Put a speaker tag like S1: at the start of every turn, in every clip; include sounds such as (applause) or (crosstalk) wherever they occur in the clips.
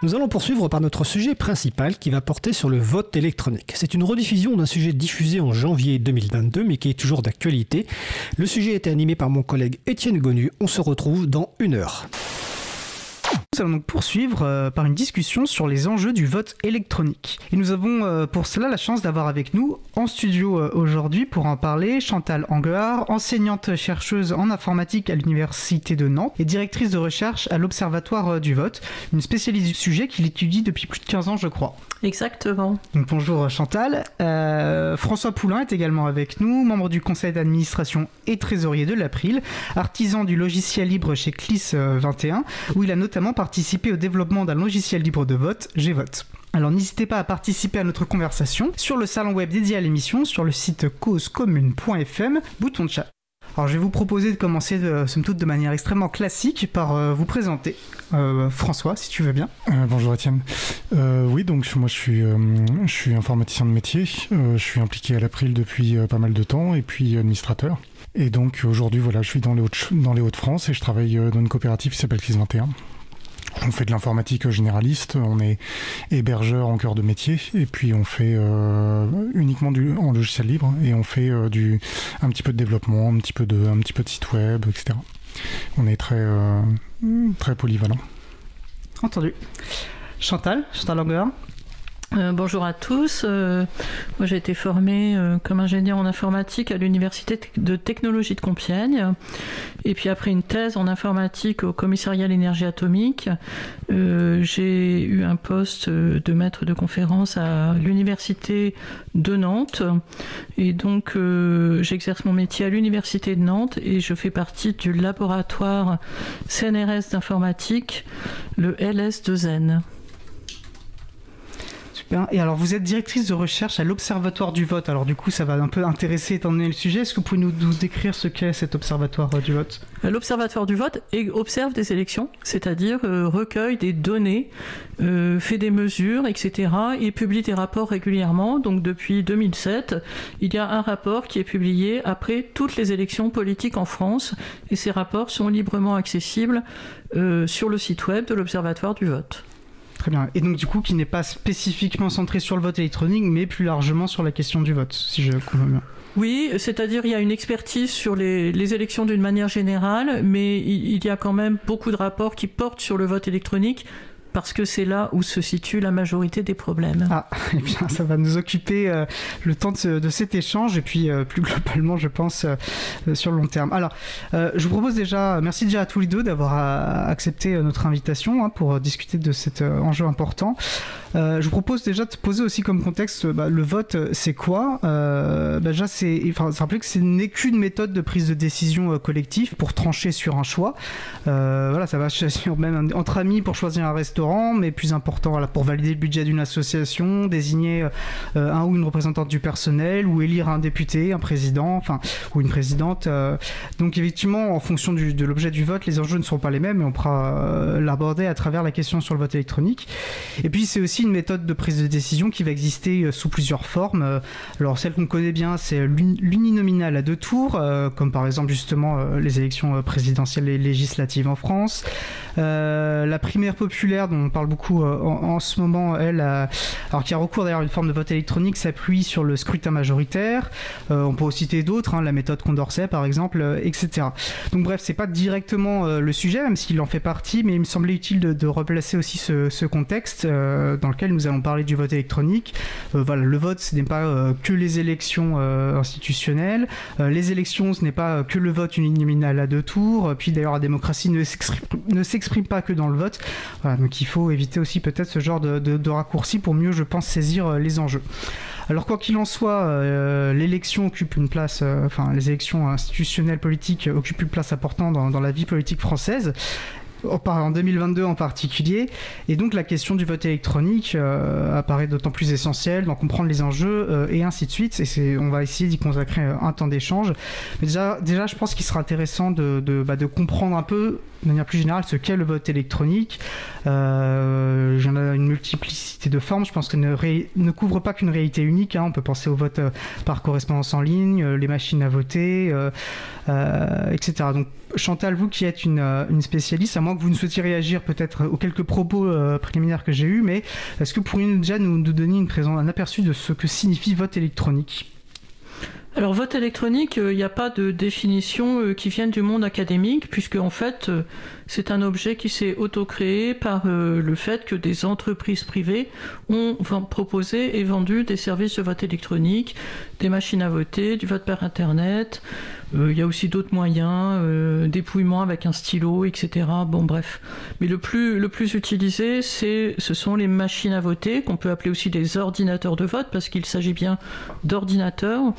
S1: Nous allons poursuivre par notre sujet principal qui va porter sur le vote électronique. C'est une rediffusion d'un sujet diffusé en janvier 2022 mais qui est toujours d'actualité. Le sujet était animé par mon collègue Étienne Gonu. On se retrouve dans une heure.
S2: Nous allons donc poursuivre euh, par une discussion sur les enjeux du vote électronique. Et nous avons euh, pour cela la chance d'avoir avec nous en studio euh, aujourd'hui pour en parler Chantal Anguard, enseignante chercheuse en informatique à l'université de Nantes et directrice de recherche à l'Observatoire du vote, une spécialiste du sujet qu'il étudie depuis plus de 15 ans je crois.
S3: Exactement.
S2: Donc bonjour Chantal. François Poulain est également avec nous, membre du conseil d'administration et trésorier de l'April, artisan du logiciel libre chez CLIS 21, où il a notamment participé au développement d'un logiciel libre de vote, Gvote. Alors n'hésitez pas à participer à notre conversation sur le salon web dédié à l'émission sur le site causecommune.fm, bouton de chat. Alors je vais vous proposer de commencer, de, somme toute, de manière extrêmement classique par euh, vous présenter. Euh, François, si tu veux bien.
S4: Euh, bonjour Étienne. oui, donc moi je suis, informaticien de métier. je suis impliqué à l'April depuis pas mal de temps et puis administrateur. Et donc aujourd'hui, voilà, je suis dans les Hauts-de-France et je travaille dans une coopérative qui s'appelle CLIS 21. On fait de l'informatique généraliste, on est hébergeur en cœur de métier, et puis on fait euh, uniquement du en logiciel libre, et on fait euh, du un petit peu de développement, un petit peu de petit site web, etc. On est très euh, très polyvalent.
S2: Entendu. Chantal, Chantal Langer
S3: euh, bonjour à tous. Euh, moi, j'ai été formée euh, comme ingénieur en informatique à l'université de technologie de Compiègne. Et puis après une thèse en informatique au commissariat à l'énergie atomique, j'ai eu un poste de maître de conférence à l'université de Nantes. Et donc, j'exerce mon métier à l'université de Nantes et je fais partie du laboratoire CNRS d'informatique, le LS2N.
S2: Et alors, vous êtes directrice de recherche à l'Observatoire du vote. Alors, du coup, ça va un peu intéresser étant donné le sujet. Est-ce que vous pouvez nous, décrire ce qu'est cet Observatoire euh, du vote?
S3: L'Observatoire du vote observe des élections, c'est-à-dire euh, recueille des données, euh, fait des mesures, etc. et publie des rapports régulièrement. Donc, depuis 2007, il y a un rapport qui est publié après toutes les élections politiques en France. Et ces rapports sont librement accessibles sur le site web de l'Observatoire du vote.
S2: Et donc, du coup, qui n'est pas spécifiquement centré sur le vote électronique, mais plus largement sur la question du vote, si je comprends bien.
S3: Oui, c'est-à-dire il y a une expertise sur les, élections d'une manière générale, mais il, y a quand même beaucoup de rapports qui portent sur le vote électronique parce que c'est là où se situe la majorité des problèmes.
S2: Ah, (laughs) eh bien, ça va nous occuper euh, le temps de, cet échange et puis euh, plus globalement, je pense, euh, sur le long terme. Alors, je vous propose déjà, merci déjà à tous les deux d'avoir accepté notre invitation hein, pour discuter de cet enjeu important. je vous propose déjà de poser aussi comme contexte bah, le vote, c'est quoi? Bah, Déjà, c'est rappeler que ce n'est qu'une méthode de prise de décision collective pour trancher sur un choix. voilà, ça va (laughs) sur même entre amis pour choisir un restaurant mais plus important pour valider le budget d'une association, désigner euh, un ou une représentante du personnel, ou élire un député, un président, enfin, ou une présidente. Euh. donc effectivement, en fonction de l'objet du vote, les enjeux ne seront pas les mêmes, mais on pourra euh, l'aborder à travers la question sur le vote électronique. Et puis c'est aussi une méthode de prise de décision qui va exister sous plusieurs formes. Alors celle qu'on connaît bien, c'est l'uninominal à deux tours, comme par exemple justement les élections présidentielles et législatives en France. La primaire populaire dont on parle beaucoup euh, en, ce moment, elle, alors qui a recours d'ailleurs à une forme de vote électronique, s'appuie sur le scrutin majoritaire. Euh, on peut aussi citer d'autres, hein, la méthode Condorcet par exemple, euh, etc. Donc bref, c'est pas directement le sujet, même s'il en fait partie, mais il me semblait utile de, replacer aussi ce, contexte dans lequel nous allons parler du vote électronique. voilà, le vote, ce n'est pas que les élections institutionnelles. les élections, ce n'est pas que le vote uninominal à deux tours. Puis d'ailleurs, la démocratie ne s'exprime pas que dans le vote. Donc il faut éviter aussi peut-être ce genre de, de, raccourcis pour mieux, je pense, saisir euh, les enjeux. Alors quoi qu'il en soit, euh, l'élection occupe une place, euh, enfin les élections institutionnelles politiques occupent une place importante dans la vie politique française en 2022 en particulier. Et donc la question du vote électronique apparaît d'autant plus essentielle, d'en comprendre les enjeux et ainsi de suite. Et on va essayer d'y consacrer un temps d'échange. Déjà, déjà, je pense qu'il sera intéressant de, bah, de comprendre un peu de manière plus générale ce qu'est le vote électronique. Euh, J'en ai une multiplicité de formes. Je pense qu'elle ne, couvre pas qu'une réalité unique. Hein. On peut penser au vote par correspondance en ligne, les machines à voter, etc. Donc Chantal, vous qui êtes une, spécialiste, à moins que vous ne souhaitiez réagir peut-être aux quelques propos préliminaires que j'ai eus, mais est-ce que vous pourriez déjà nous, nous donner une présence, un aperçu de ce que signifie vote électronique?
S3: Alors vote électronique, il n'y a pas de définition qui vienne du monde académique, puisque en fait c'est un objet qui s'est auto-créé par le fait que des entreprises privées ont proposé et vendu des services de vote électronique, des machines à voter, du vote par internet, il y a aussi d'autres moyens, dépouillement avec un stylo, etc. Bon bref. Mais le plus, le plus utilisé, c'est, ce sont les machines à voter, qu'on peut appeler aussi des ordinateurs de vote, parce qu'il s'agit bien d'ordinateurs,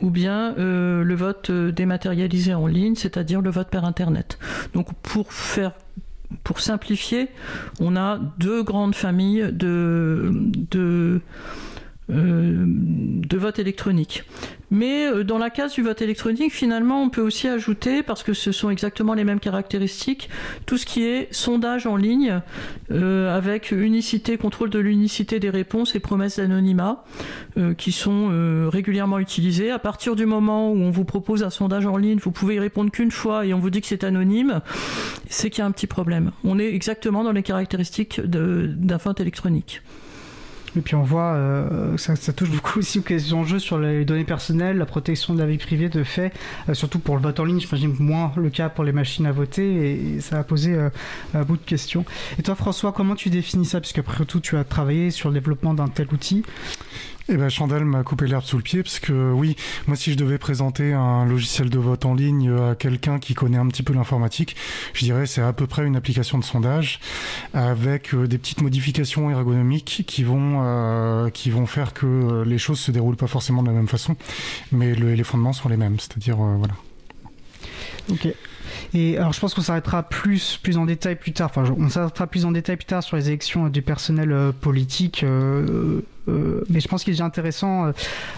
S3: ou bien le vote dématérialisé en ligne, c'est-à-dire le vote par internet. Donc pour faire pour simplifier, on a deux grandes familles de, de, de vote électronique. Mais euh, dans la case du vote électronique, finalement, on peut aussi ajouter, parce que ce sont exactement les mêmes caractéristiques, tout ce qui est sondage en ligne, euh, avec unicité, contrôle de l'unicité des réponses et promesses d'anonymat, euh, qui sont régulièrement utilisées. À partir du moment où on vous propose un sondage en ligne, vous pouvez y répondre qu'une fois et on vous dit que c'est anonyme, c'est qu'il y a un petit problème. On est exactement dans les caractéristiques d'un vote électronique.
S2: Et puis on voit, euh, ça, touche beaucoup aussi aux enjeux sur les données personnelles, la protection de la vie privée de fait, euh, surtout pour le vote en ligne, j'imagine moins le cas pour les machines à voter, et, ça a posé euh, un bout de questions. Et toi François, comment tu définis ça? Puisque après tout, tu as travaillé sur le développement d'un tel outil.
S4: Eh ben, Chandel m'a coupé l'herbe sous le pied parce que oui, moi si je devais présenter un logiciel de vote en ligne à quelqu'un qui connaît un petit peu l'informatique, je dirais c'est à peu près une application de sondage avec euh, des petites modifications ergonomiques qui vont euh, qui vont faire que les choses se déroulent pas forcément de la même façon, mais les fondements sont les mêmes, c'est-à-dire euh, voilà.
S2: Ok. Et alors, je pense qu'on s'arrêtera plus, plus en détail plus tard. Enfin, on s'arrêtera plus en détail plus tard sur les élections du personnel politique euh, mais je pense qu'il est intéressant euh,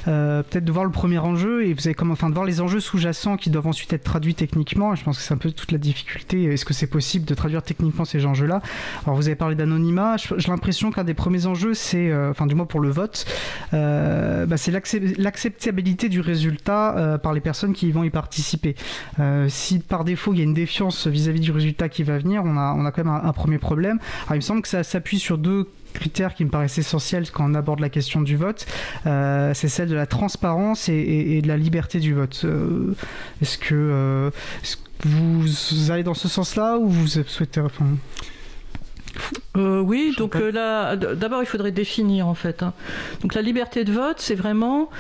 S2: euh, peut-être de voir le premier enjeu et vous avez comme enfin de voir les enjeux sous-jacents qui doivent ensuite être traduits techniquement. Je pense que c'est un peu toute la difficulté. Est-ce que c'est possible de traduire techniquement ces enjeux-là? Alors vous avez parlé d'anonymat. J'ai l'impression qu'un des premiers enjeux, c'est, enfin du moins pour le vote, bah, c'est l'acceptabilité du résultat par les personnes qui vont y participer. si par défaut il y a une défiance vis-à-vis du résultat qui va venir, on a, on a quand même un, un premier problème. Alors il me semble que ça s'appuie sur deux critère qui me paraissent essentiels quand on aborde la question du vote, euh, c'est celle de la transparence et, de la liberté du vote. Euh, est-ce que, euh, vous allez dans ce sens-là ou vous souhaitez... Enfin...
S3: oui, donc là, d'abord il faudrait définir en fait. Hein. Donc la liberté de vote, c'est vraiment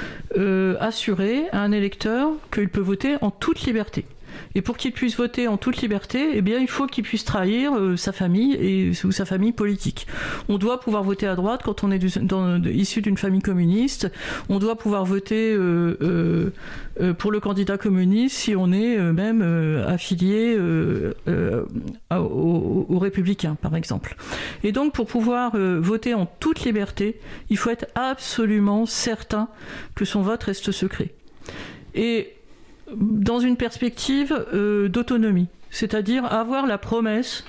S3: assurer à un électeur qu'il peut voter en toute liberté. Et pour qu'il puisse voter en toute liberté, eh bien, il faut qu'il puisse trahir euh, sa famille et, ou sa famille politique. On doit pouvoir voter à droite quand on est issu d'une famille communiste. On doit pouvoir voter euh, euh, pour le candidat communiste si on est même affilié aux, républicains, par exemple. Et donc, pour pouvoir voter en toute liberté, il faut être absolument certain que son vote reste secret. Et dans une perspective euh, d'autonomie, c'est-à-dire avoir la promesse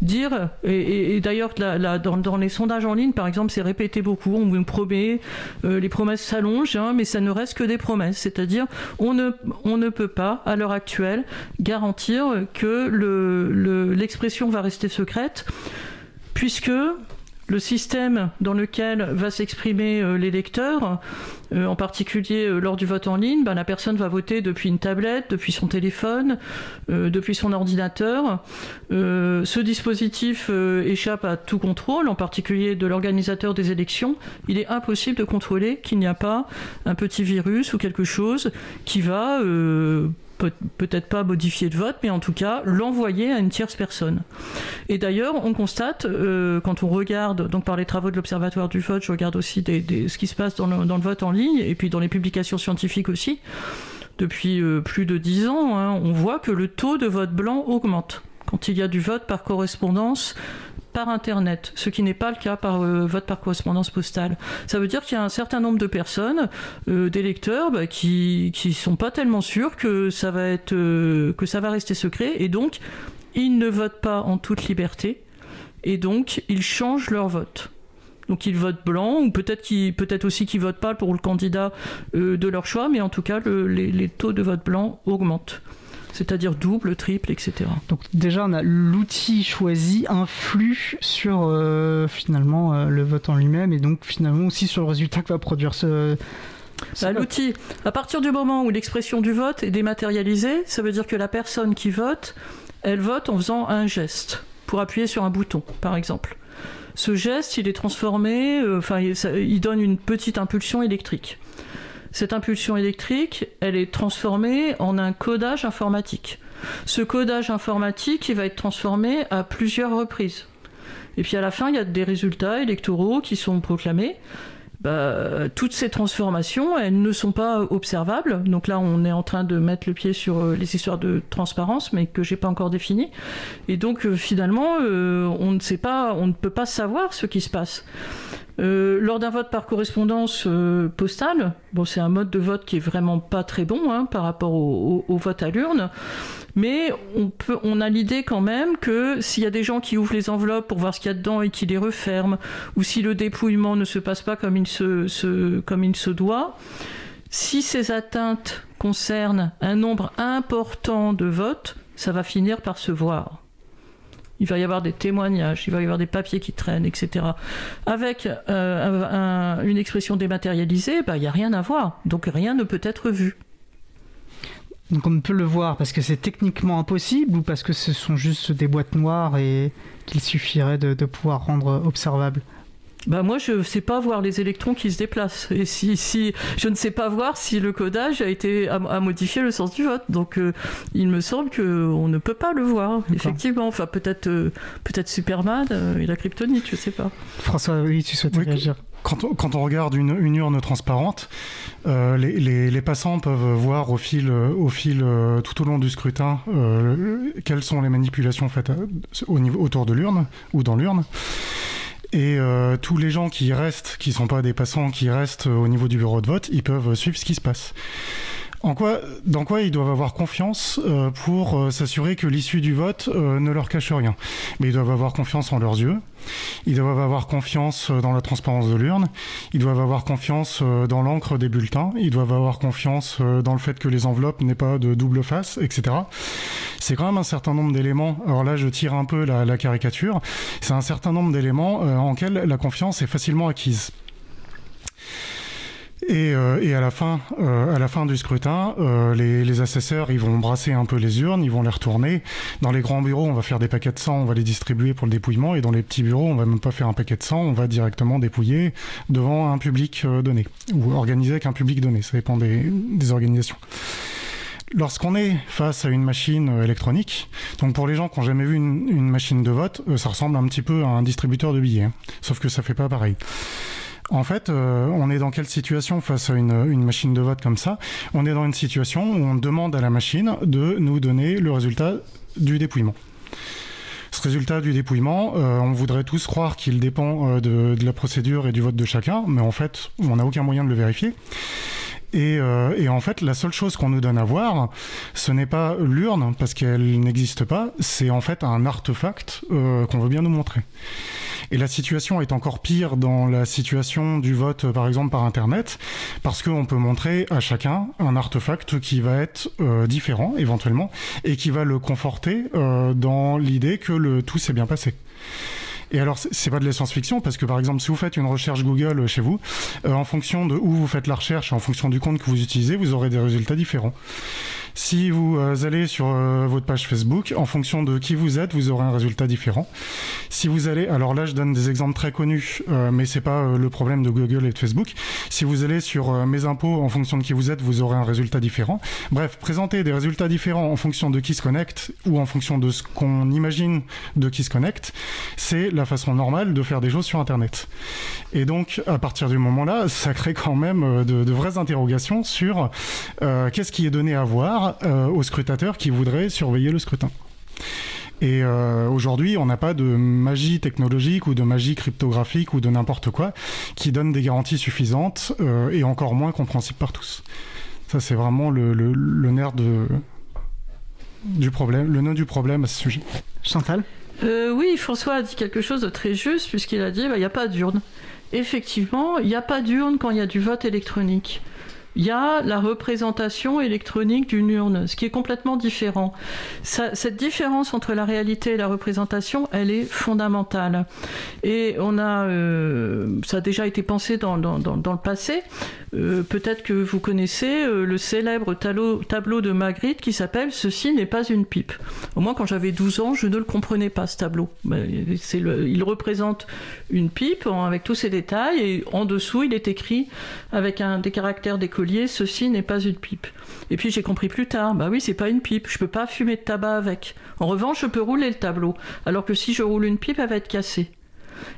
S3: dire, et, d'ailleurs dans, les sondages en ligne par exemple c'est répété beaucoup, on vous promet, euh, les promesses s'allongent, hein, mais ça ne reste que des promesses, c'est-à-dire on ne, on ne peut pas à l'heure actuelle garantir que l'expression le, va rester secrète, puisque le système dans lequel va s'exprimer euh, l'électeur, euh, en particulier euh, lors du vote en ligne, ben, la personne va voter depuis une tablette, depuis son téléphone, depuis son ordinateur. ce dispositif échappe à tout contrôle, en particulier de l'organisateur des élections. Il est impossible de contrôler qu'il n'y a pas un petit virus ou quelque chose qui va peut-être pas modifier de vote, mais en tout cas l'envoyer à une tierce personne. Et d'ailleurs, on constate, euh, quand on regarde, donc par les travaux de l'Observatoire du vote, je regarde aussi ce qui se passe dans le, vote en ligne, et puis dans les publications scientifiques aussi, depuis euh, plus de dix ans, hein, on voit que le taux de vote blanc augmente. Quand il y a du vote par correspondance, Internet, ce qui n'est pas le cas par euh, vote par correspondance postale. Ça veut dire qu'il y a un certain nombre de personnes, euh, d'électeurs, bah, qui qui sont pas tellement sûrs que ça va être euh, que ça va rester secret, et donc ils ne votent pas en toute liberté, et donc ils changent leur vote. Donc ils votent blanc, ou peut-être qu'ils, peut-être aussi qu'ils votent pas pour le candidat euh, de leur choix, mais en tout cas, les, les taux de vote blanc augmentent c'est-à-dire double, triple, etc.
S2: Donc déjà, on a l'outil choisi influe sur euh, finalement euh, le vote en lui-même et donc finalement aussi sur le résultat que va produire ce...
S3: Bah, l'outil, à partir du moment où l'expression du vote est dématérialisée, ça veut dire que la personne qui vote, elle vote en faisant un geste pour appuyer sur un bouton, par exemple. Ce geste, il est transformé, euh, enfin, il donne une petite impulsion électrique. Cette impulsion électrique, elle est transformée en un codage informatique. Ce codage informatique, il va être transformé à plusieurs reprises. Et puis à la fin, il y a des résultats électoraux qui sont proclamés. Bah, toutes ces transformations, elles ne sont pas observables. Donc là, on est en train de mettre le pied sur euh, les histoires de transparence, mais que j'ai pas encore définies. Et donc euh, finalement, euh, on ne sait pas, on ne peut pas savoir ce qui se passe. Euh, lors d'un vote par correspondance euh, postale, bon, c'est un mode de vote qui est vraiment pas très bon hein, par rapport au, vote à l'urne, mais on, peut, on a l'idée quand même que s'il y a des gens qui ouvrent les enveloppes pour voir ce qu'il y a dedans et qui les referment, ou si le dépouillement ne se passe pas comme il se, comme il se doit, si ces atteintes concernent un nombre important de votes, ça va finir par se voir il va y avoir des témoignages, il va y avoir des papiers qui traînent, etc. Avec euh, une expression dématérialisée, bah, il n'y a rien à voir. Donc rien ne peut être vu.
S2: Donc on ne peut le voir parce que c'est techniquement impossible ou parce que ce sont juste des boîtes noires et qu'il suffirait de pouvoir rendre observable?
S3: Bah moi, je ne sais pas voir les électrons qui se déplacent. Et si, si je ne sais pas voir si le codage a été a, modifié le sens du vote. Donc, euh, il me semble qu'on ne peut pas le voir. Effectivement, enfin peut-être euh, peut-être Superman euh, et la kryptonite, je ne sais pas.
S2: François, oui, tu souhaites réagir.
S4: Quand on, quand on, regarde une, une urne transparente, les, les, les, passants peuvent voir au fil, au fil tout au long du scrutin quelles sont les manipulations faites au niveau, autour de l'urne ou dans l'urne. Et euh, tous les gens qui restent, qui sont pas des passants, qui restent au niveau du bureau de vote, ils peuvent suivre ce qui se passe. En quoi, dans quoi ils doivent avoir confiance euh, pour euh, s'assurer que l'issue du vote euh, ne leur cache rien? Mais ils doivent avoir confiance en leurs yeux, ils doivent avoir confiance dans la transparence de l'urne, ils doivent avoir confiance dans l'encre des bulletins, ils doivent avoir confiance dans le fait que les enveloppes n'aient pas de double face, etc. C'est quand même un certain nombre d'éléments. Alors là, je tire un peu la, caricature. C'est un certain nombre d'éléments en lesquels la confiance est facilement acquise. Et, euh, et, à la fin, euh, à la fin du scrutin, euh, les, les, assesseurs, ils vont brasser un peu les urnes, ils vont les retourner. Dans les grands bureaux, on va faire des paquets de sang, on va les distribuer pour le dépouillement. Et dans les petits bureaux, on va même pas faire un paquet de sang, on va directement dépouiller devant un public donné ou organiser avec un public donné. Ça dépend des, des organisations. Lorsqu'on est face à une machine électronique, donc pour les gens qui n'ont jamais vu une, une, machine de vote, ça ressemble un petit peu à un distributeur de billets, hein. sauf que ça fait pas pareil. En fait, euh, on est dans quelle situation face à une, machine de vote comme ça? On est dans une situation où on demande à la machine de nous donner le résultat du dépouillement. Ce résultat du dépouillement, euh, on voudrait tous croire qu'il dépend euh, de, la procédure et du vote de chacun, mais en fait, on n'a aucun moyen de le vérifier. Et, en fait, la seule chose qu'on nous donne à voir, ce n'est pas l'urne, parce qu'elle n'existe pas, c'est en fait un artefact qu'on veut bien nous montrer. Et la situation est encore pire dans la situation du vote, par exemple, par Internet, parce qu'on peut montrer à chacun un artefact qui va être euh, différent, éventuellement, et qui va le conforter euh, dans l'idée que le tout s'est bien passé. Et alors, c'est pas de la science-fiction parce que par exemple, si vous faites une recherche Google chez vous, euh, en fonction de où vous faites la recherche, en fonction du compte que vous utilisez, vous aurez des résultats différents. Si vous euh, allez sur euh, votre page Facebook, en fonction de qui vous êtes, vous aurez un résultat différent. Si vous allez, alors là, je donne des exemples très connus, euh, mais c'est pas le problème de Google et de Facebook. Si vous allez sur mes impôts, en fonction de qui vous êtes, vous aurez un résultat différent. Bref, présenter des résultats différents en fonction de qui se connecte ou en fonction de ce qu'on imagine de qui se connecte, c'est la façon normale de faire des choses sur Internet. Et donc, à partir du moment-là, ça crée quand même de, de vraies interrogations sur qu'est-ce qui est donné à voir euh, aux scrutateurs qui voudraient surveiller le scrutin. Et euh, aujourd'hui, on n'a pas de magie technologique ou de magie cryptographique ou de n'importe quoi qui donne des garanties suffisantes euh, et encore moins compréhensibles par tous. Ça, c'est vraiment le, nerf de, du problème, le nœud du problème à ce sujet.
S2: Chantal?
S3: Oui, François a dit quelque chose de très juste puisqu'il a dit bah, il n'y a pas d'urne. effectivement, il n'y a pas d'urne quand il y a du vote électronique il y a la représentation électronique d'une urne, ce qui est complètement différent. cette différence entre la réalité et la représentation, elle est fondamentale. Et on a, euh, ça a déjà été pensé dans, le passé. Euh, peut-être que vous connaissez euh, le célèbre tableau, de Magritte qui s'appelle Ceci n'est pas une pipe. Au moins, quand j'avais 12 ans, je ne le comprenais pas, ce tableau. il représente une pipe avec tous ses détails et en dessous, il est écrit avec des caractères décollés ceci n'est pas une pipe. Et puis j'ai compris plus tard, bah oui, c'est pas une pipe, je peux pas fumer de tabac avec. En revanche, je peux rouler le tableau, alors que si je roule une pipe, elle va être cassée.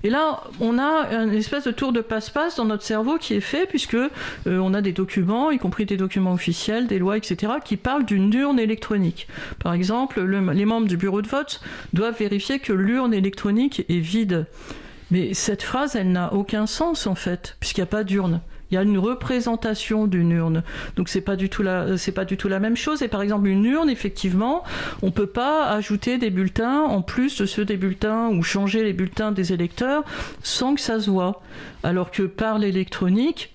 S3: Et là, on a une espèce de tour de passe-passe dans notre cerveau qui est fait, puisque euh, on a des documents, y compris des documents officiels, des lois, etc., qui parlent d'une urne électronique. Par exemple, les membres du bureau de vote doivent vérifier que l'urne électronique est vide. Mais cette phrase, elle n'a aucun sens en fait, puisqu'il n'y a pas d'urne il y a une représentation d'une urne. Donc c'est pas du tout la pas du tout la même chose. Et par exemple une urne, effectivement, on peut pas ajouter des bulletins en plus de ceux des bulletins ou changer les bulletins des électeurs sans que ça se voit. Alors que par l'électronique,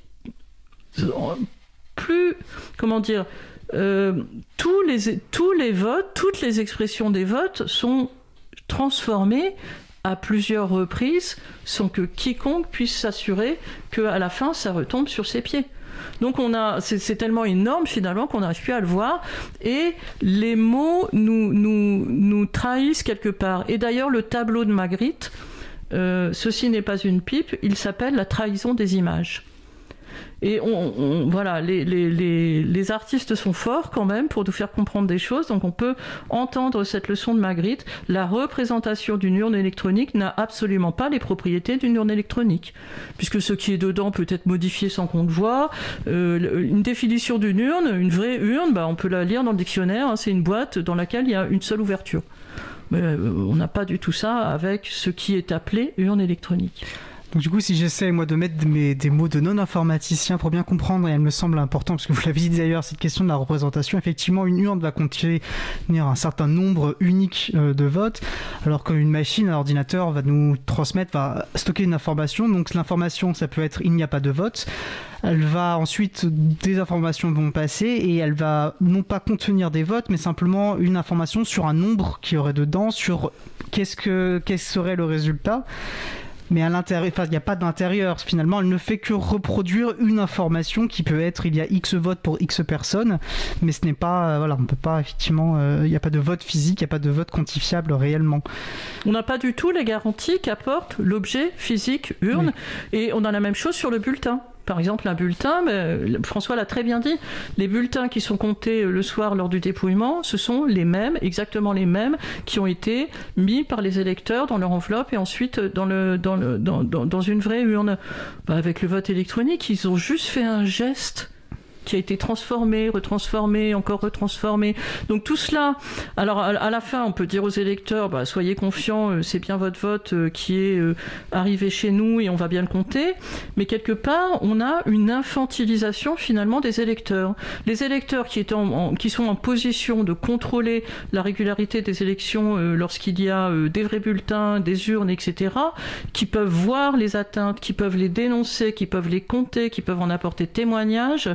S3: plus comment dire, euh, tous les tous les votes, toutes les expressions des votes sont transformées à plusieurs reprises sans que quiconque puisse s'assurer qu'à la fin ça retombe sur ses pieds. Donc on a, c'est tellement énorme finalement qu'on n'arrive plus à le voir et les mots nous, nous, nous trahissent quelque part. Et d'ailleurs le tableau de Magritte, euh, ceci n'est pas une pipe, il s'appelle la trahison des images. Et on, voilà, les, artistes sont forts quand même pour nous faire comprendre des choses. Donc on peut entendre cette leçon de Magritte. La représentation d'une urne électronique n'a absolument pas les propriétés d'une urne électronique, puisque ce qui est dedans peut être modifié sans qu'on le. Euh, une définition d'une urne, une vraie urne, bah, on peut la lire dans le dictionnaire. Hein. c'est une boîte dans laquelle il y a une seule ouverture. Mais euh, on n'a pas du tout ça avec ce qui est appelé urne électronique.
S2: Donc du coup, si j'essaie moi de mettre des mots de non-informaticien pour bien comprendre, et elle me semble important, parce que vous l'avez dit d'ailleurs, cette question de la représentation, effectivement, une urne va contenir un certain nombre unique euh, de votes, alors qu'une machine, un ordinateur va nous transmettre, va stocker une information. Donc l'information, ça peut être il n'y a pas de vote. Elle va ensuite, des informations vont passer et elle va non pas contenir des votes, mais simplement une information sur un nombre qui aurait dedans, sur qu'est-ce que serait le résultat mais à l'intérieur, il n'y a pas d'intérieur. Finalement, elle ne fait que reproduire une information qui peut être il y a X votes pour X personnes, mais ce n'est pas, euh, voilà, on peut pas effectivement, euh, il n'y a pas de vote physique, il n'y a pas de vote quantifiable réellement.
S3: On n'a pas du tout les garanties qu'apporte l'objet physique urne, et on a la même chose sur le bulletin. Par exemple, un bulletin, François l'a très bien dit, les bulletins qui sont comptés le soir lors du dépouillement, ce sont les mêmes, exactement les mêmes, qui ont été mis par les électeurs dans leur enveloppe et ensuite dans, le, dans, le, dans, dans, une vraie urne. Bah, avec le vote électronique, ils ont juste fait un geste qui a été transformé, retransformé, encore retransformé. Donc tout cela, alors à, la fin, on peut dire aux électeurs, bah, soyez confiants, euh, c'est bien votre vote euh, qui est euh, arrivé chez nous et on va bien le compter. Mais quelque part, on a une infantilisation finalement des électeurs. Les électeurs qui, sont en position de contrôler la régularité des élections lorsqu'il y a des vrais bulletins, des urnes, etc., qui peuvent voir les atteintes, qui peuvent les dénoncer, qui peuvent les compter, qui peuvent en apporter témoignage,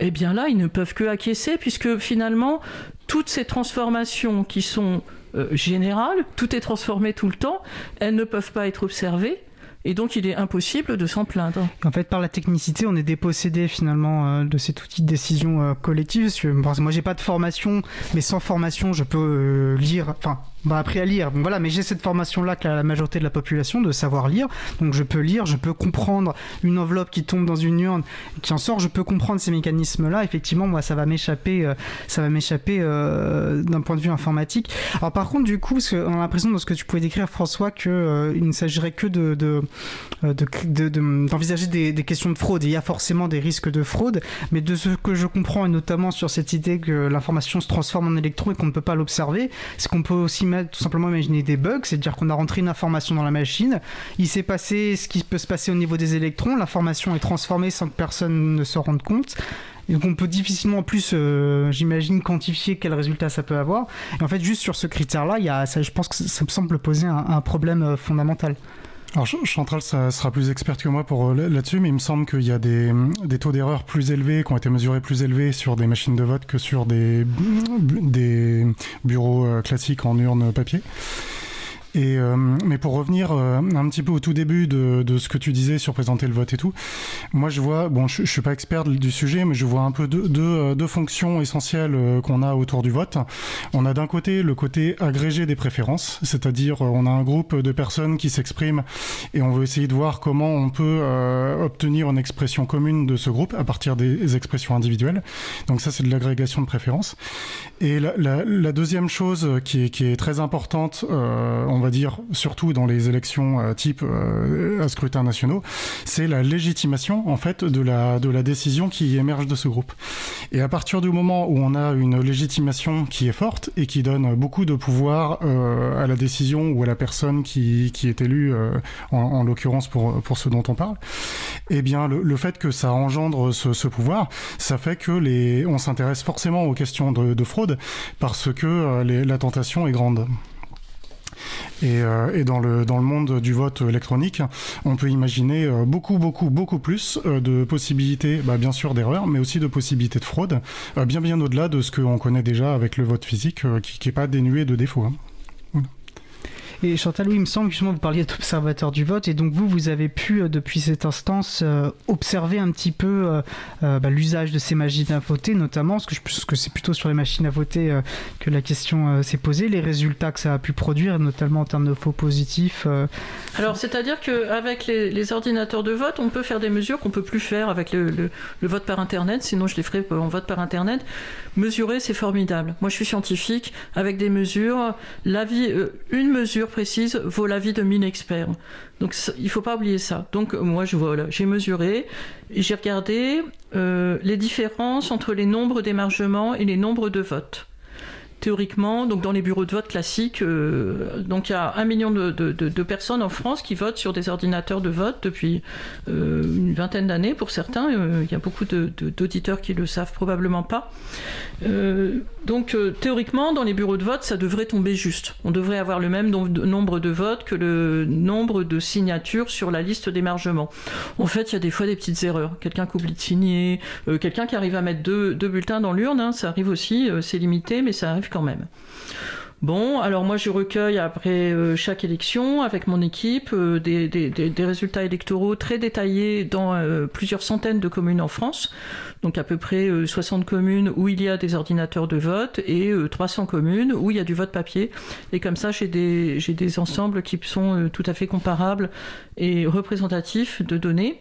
S3: eh bien là, ils ne peuvent que acquiescer, puisque finalement, toutes ces transformations qui sont euh, générales, tout est transformé tout le temps, elles ne peuvent pas être observées. Et donc, il est impossible de s'en plaindre.
S2: En fait, par la technicité, on est dépossédé finalement euh, de cet outil de décision euh, collective. Parce moi, j'ai pas de formation, mais sans formation, je peux lire. Bah, appris à lire. voilà, mais j'ai cette formation-là qu'a la majorité de la population de savoir lire. Donc je peux lire, je peux comprendre une enveloppe qui tombe dans une urne, qui en sort. Je peux comprendre ces mécanismes-là. Effectivement, moi, ça va m'échapper, euh, ça va m'échapper euh, d'un point de vue informatique. Alors par contre, du coup, parce qu'on a l'impression dans ce que tu pouvais décrire, François, que euh, il ne s'agirait que de, d'envisager des, questions de fraude. il y a forcément des risques de fraude, mais de ce que je comprends, et notamment sur cette idée que l'information se transforme en électron et qu'on ne peut pas l'observer, c'est qu'on peut aussi tout simplement imaginer des bugs, c'est-à-dire qu'on a rentré une information dans la machine, il s'est passé ce qui peut se passer au niveau des électrons, l'information est transformée sans que personne ne se rende compte. Donc on peut difficilement en plus, euh, j'imagine, quantifier quel résultat ça peut avoir. Et en fait, juste sur ce critère-là, il y a, je pense que ça me semble poser un, problème euh, fondamental.
S4: Alors Chantal ça sera plus experte que moi pour là-dessus, mais il me semble qu'il y a des, des taux d'erreur plus élevés, qui ont été mesurés plus élevés sur des machines de vote que sur des, des bureaux classiques en urne papier. Et, euh, mais pour revenir euh, un petit peu au tout début de, de, ce que tu disais sur présenter le vote et tout, moi je vois, bon je, je suis pas expert du sujet, mais je vois un peu deux, deux, euh, deux fonctions essentielles qu'on a autour du vote. On a d'un côté le côté agrégé des préférences, c'est-à-dire on a un groupe de personnes qui s'expriment et on veut essayer de voir comment on peut obtenir une expression commune de ce groupe à partir des expressions individuelles. Donc ça c'est de l'agrégation de préférences. Et la, la, la, deuxième chose qui est, qui est très importante, on on va dire, surtout dans les élections euh, type euh, à scrutin nationaux, c'est la légitimation en fait de la, décision qui émerge de ce groupe. Et à partir du moment où on a une légitimation qui est forte et qui donne beaucoup de pouvoir euh, à la décision ou à la personne qui, est élue, en, l'occurrence pour, ce dont on parle, eh bien le, fait que ça engendre ce, pouvoir, ça fait que on s'intéresse forcément aux questions de, fraude parce que la tentation est grande. Euh, et, dans, le, dans le monde du vote électronique, on peut imaginer euh, beaucoup, beaucoup, beaucoup plus euh, de possibilités, bah, bien sûr d'erreurs, mais aussi de possibilités de fraude, bien, bien au-delà de ce qu'on connaît déjà avec le vote physique, qui n'est pas dénué de défauts. Hein.
S2: Et Chantal, oui, il me semble justement vous parliez d'observateur du vote, et donc vous, vous avez pu, euh, depuis cette instance, euh, observer un petit peu euh, bah, l'usage de ces machines à voter, notamment, parce que, je, pense que c'est plutôt sur les machines à voter que la question s'est posée, les résultats que ça a pu produire, notamment en termes de faux positifs.
S3: Alors, c'est-à-dire qu'avec les, les, ordinateurs de vote, on peut faire des mesures qu'on peut plus faire avec le, vote par Internet, sinon je les ferai en vote par Internet. Mesurer, c'est formidable. Moi, je suis scientifique, avec des mesures, une mesure précise vaut l'avis de 1000 experts. Donc il ne faut pas oublier ça. Donc moi je vois j'ai mesuré, j'ai regardé euh, les différences entre les nombres d'émargements et les nombres de votes théoriquement, donc dans les bureaux de vote classiques, euh, donc il y a un million de, personnes en France qui votent sur des ordinateurs de vote depuis euh, une vingtaine d'années pour certains. Euh, il y a beaucoup d'auditeurs qui le savent probablement pas. donc théoriquement, dans les bureaux de vote, ça devrait tomber juste. On devrait avoir le même nombre de votes que le nombre de signatures sur la liste d'émargement. En fait, il y a des fois des petites erreurs. Quelqu'un qui oublie de signer, quelqu'un qui arrive à mettre deux, bulletins dans l'urne, hein, ça arrive aussi, c'est limité, mais ça arrive quand même. Bon, alors moi je recueille après euh, chaque élection avec mon équipe euh, des, résultats électoraux très détaillés dans euh, plusieurs centaines de communes en France, donc à peu près 60 communes où il y a des ordinateurs de vote et 300 communes où il y a du vote papier. Et comme ça j'ai des, des ensembles qui sont tout à fait comparables et représentatifs de données.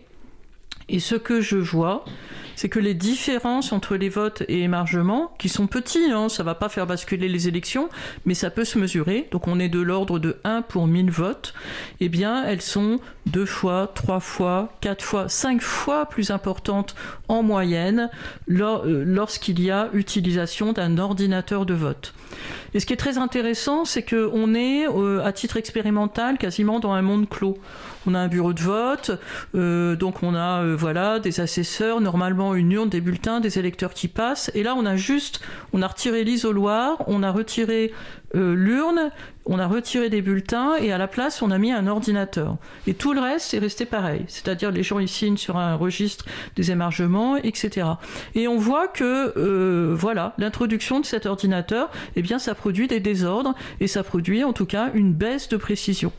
S3: Et ce que je vois, c'est que les différences entre les votes et émargements, qui sont petits, hein, ça va pas faire basculer les élections, mais ça peut se mesurer, donc on est de l'ordre de 1 pour 1000 votes, eh bien elles sont deux fois, trois fois, quatre fois, cinq fois plus importantes en moyenne euh, lorsqu'il y a utilisation d'un ordinateur de vote. Et ce qui est très intéressant, c'est qu'on est, euh, à titre expérimental, quasiment dans un monde clos on a un bureau de vote, euh, donc on a euh, voilà des assesseurs, normalement une urne, des bulletins, des électeurs qui passent. Et là, on a juste, on a retiré l'isoloir, on a retiré euh, l'urne, on a retiré des bulletins et à la place on a mis un ordinateur. Et tout le reste est resté pareil, c'est-à-dire les gens ils signent sur un registre des émargements, etc. Et on voit que voilà, l'introduction de cet ordinateur, eh bien ça produit des désordres et ça produit en tout cas une baisse de précision.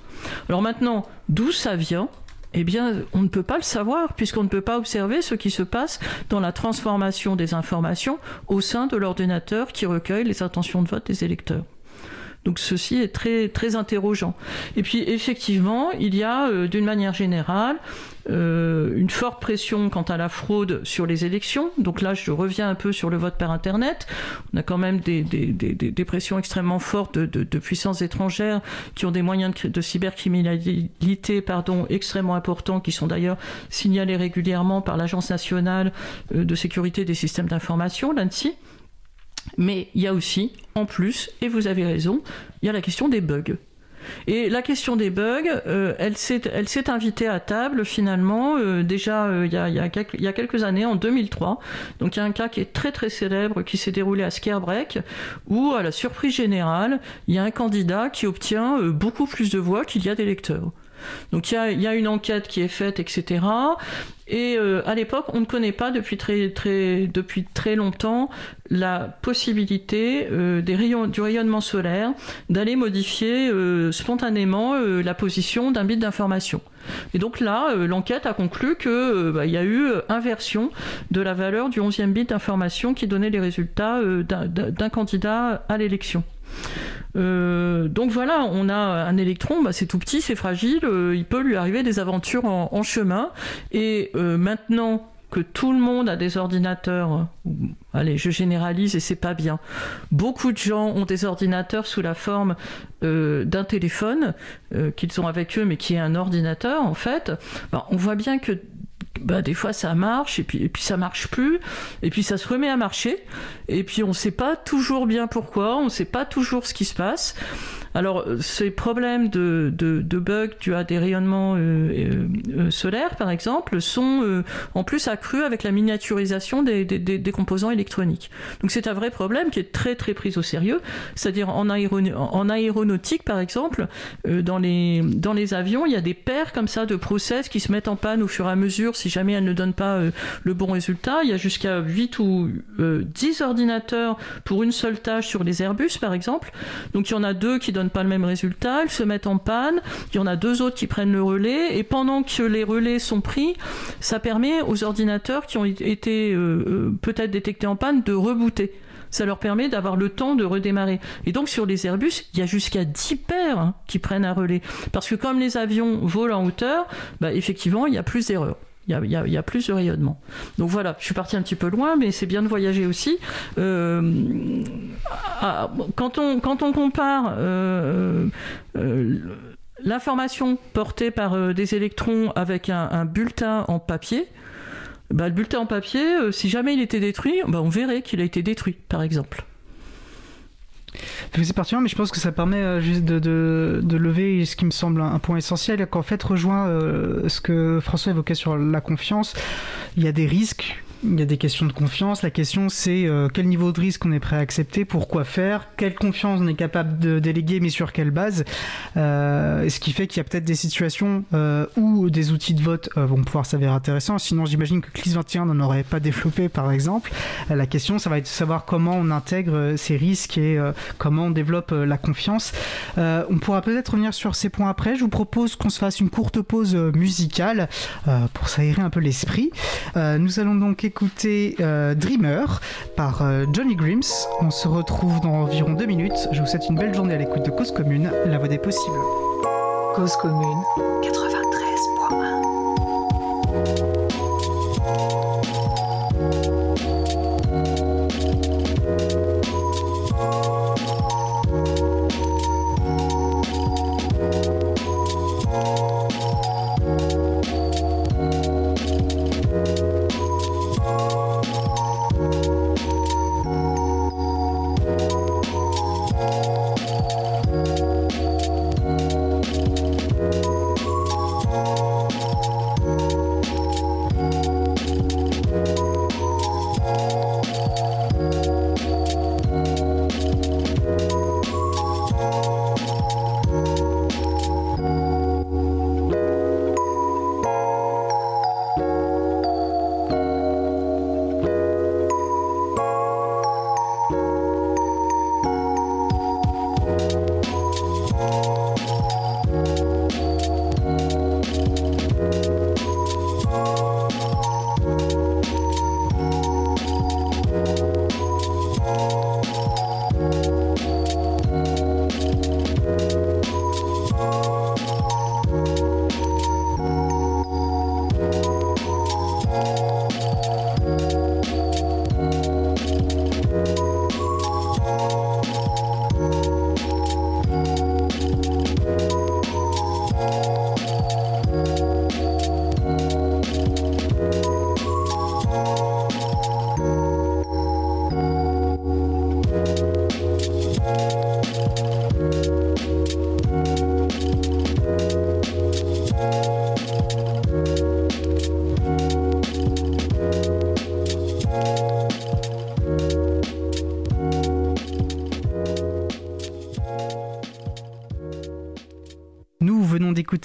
S3: Alors maintenant, d'où ça vient eh bien, on ne peut pas le savoir puisqu'on ne peut pas observer ce qui se passe dans la transformation des informations au sein de l'ordinateur qui recueille les intentions de vote des électeurs. Donc ceci est très, très interrogeant. Et puis effectivement, il y a euh, d'une manière générale euh, une forte pression quant à la fraude sur les élections. Donc là, je reviens un peu sur le vote par Internet. On a quand même des, des, pressions extrêmement fortes de, puissances étrangères qui ont des moyens de, cybercriminalité pardon, extrêmement importants, qui sont d'ailleurs signalés régulièrement par l'Agence nationale euh, de sécurité des systèmes d'information, l'ANSI. Mais il y a aussi, en plus, et vous avez raison, il y a la question des bugs. Et la question des bugs, euh, elle s'est invitée à table finalement euh, déjà euh, il, y a, quelques, années, en 2003. Donc il y a un cas qui est très très célèbre qui s'est déroulé à Scarebreak, où à la surprise générale, il y a un candidat qui obtient beaucoup plus de voix qu'il y a d'électeurs. Donc il y a, une enquête qui est faite, etc. Et euh, à l'époque, on ne connaît pas depuis très, très, depuis très longtemps la possibilité euh, du rayonnement solaire d'aller modifier euh, spontanément la position d'un bit d'information. Et donc là, l'enquête a conclu qu'il bah, y a eu inversion de la valeur du 11e bit d'information qui donnait les résultats d'un candidat à l'élection. Euh, donc voilà, on a un électron, bah, c'est tout petit, c'est fragile, euh, il peut lui arriver des aventures en, chemin. Et euh, maintenant que tout le monde a des ordinateurs, allez, je généralise et c'est pas bien. Beaucoup de gens ont des ordinateurs sous la forme d'un téléphone qu'ils ont avec eux, mais qui est un ordinateur en fait. Bah, on voit bien que bah, des fois ça marche et puis, et puis ça marche plus et puis ça se remet à marcher et puis on sait pas toujours bien pourquoi, on sait pas toujours ce qui se passe. Alors, ces problèmes de, de, bugs dus à des rayonnements euh, euh, euh, solaires, par exemple, sont en plus accrus avec la miniaturisation des, des, composants électroniques. Donc, c'est un vrai problème qui est très très pris au sérieux. C'est-à-dire en, en, aéronautique, par exemple, dans, les, dans les avions, il y a des paires comme ça de process qui se mettent en panne au fur et à mesure si jamais elles ne donnent pas le bon résultat. Il y a jusqu'à 8 ou 10 ordinateurs pour une seule tâche sur les Airbus, par exemple. Donc, il y en a deux qui donnent pas le même résultat, ils se mettent en panne, il y en a deux autres qui prennent le relais, et pendant que les relais sont pris, ça permet aux ordinateurs qui ont été euh, euh, peut-être détectés en panne de rebooter ça leur permet d'avoir le temps de redémarrer. Et donc sur les Airbus, il y a jusqu'à 10 paires hein, qui prennent un relais. Parce que comme les avions volent en hauteur, bah, effectivement, il y a plus d'erreurs. Il y, a, plus de rayonnement. Donc voilà, je suis parti un petit peu loin, mais c'est bien de voyager aussi. Euh, quand, on, quand on compare euh, euh, l'information portée par des électrons avec un, bulletin en papier, bah, le bulletin en papier, si jamais il était détruit, bah, on verrait qu'il a été détruit, par exemple.
S2: C'est pertinent, mais je pense que ça permet euh, juste de, de, lever ce qui me semble un, point essentiel, qu'en fait rejoint euh, ce que François évoquait sur la confiance. Il y a des risques il y a des questions de confiance. La question, c'est euh, quel niveau de risque on est prêt à accepter, pourquoi faire, quelle confiance on est capable de déléguer, mais sur quelle base. Euh, ce qui fait qu'il y a peut-être des situations euh, où des outils de vote vont pouvoir s'avérer intéressants. Sinon, j'imagine que CLIS 21 n'en aurait pas développé, par exemple. la question, ça va être de savoir comment on intègre ces risques et comment on développe la confiance. on pourra peut-être revenir sur ces points après. Je vous propose qu'on se fasse une courte pause musicale pour s'aérer un peu l'esprit. nous allons donc écouter euh, Dreamer par euh, Johnny Grims. On se retrouve dans environ deux minutes. Je vous souhaite une belle journée à l'écoute de Cause Commune, la voix des possibles.
S5: Cause Commune 93.1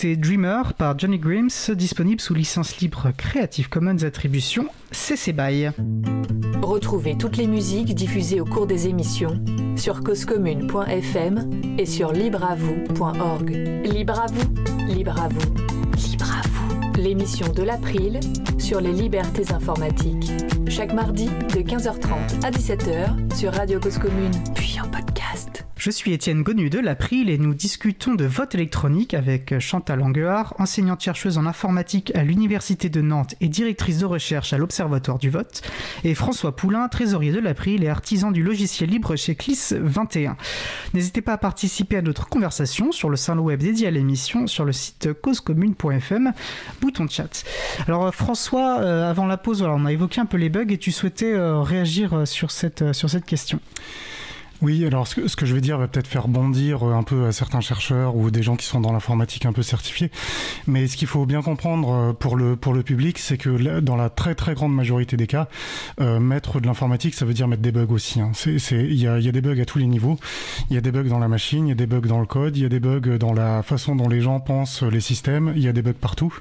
S2: Dreamer par Johnny Grimes, disponible sous licence libre Creative Commons Attribution CC BY.
S5: Retrouvez toutes les musiques diffusées au cours des émissions sur causecommune.fm et sur libreavoue.org. Libre à vous, libre à vous, libre à vous. L'émission de l'April sur les libertés informatiques. Chaque mardi de 15h30 à 17h sur Radio Cause Commune.
S2: Je suis Étienne Gonu de l'April et nous discutons de vote électronique avec Chantal Anguard, enseignante chercheuse en informatique à l'Université de Nantes et directrice de recherche à l'Observatoire du vote, et François Poulain, trésorier de l'April et artisan du logiciel libre chez CLIS 21. N'hésitez pas à participer à notre conversation sur le salon web dédié à l'émission sur le site causecommune.fm, bouton chat. Alors François, euh, avant la pause, on a évoqué un peu les bugs et tu souhaitais euh, réagir sur cette, euh, sur cette question.
S4: Oui, alors ce que, ce que, je vais dire va peut-être faire bondir un peu à certains chercheurs ou des gens qui sont dans l'informatique un peu certifiés. Mais ce qu'il faut bien comprendre pour le, pour le public, c'est que dans la très très grande majorité des cas, euh, mettre de l'informatique, ça veut dire mettre des bugs aussi. Hein. Il y, a, y a des bugs à tous les niveaux. Il y a des bugs dans la machine, il y a des bugs dans le code, il y a des bugs dans la façon dont les gens pensent les systèmes, il y a des bugs partout.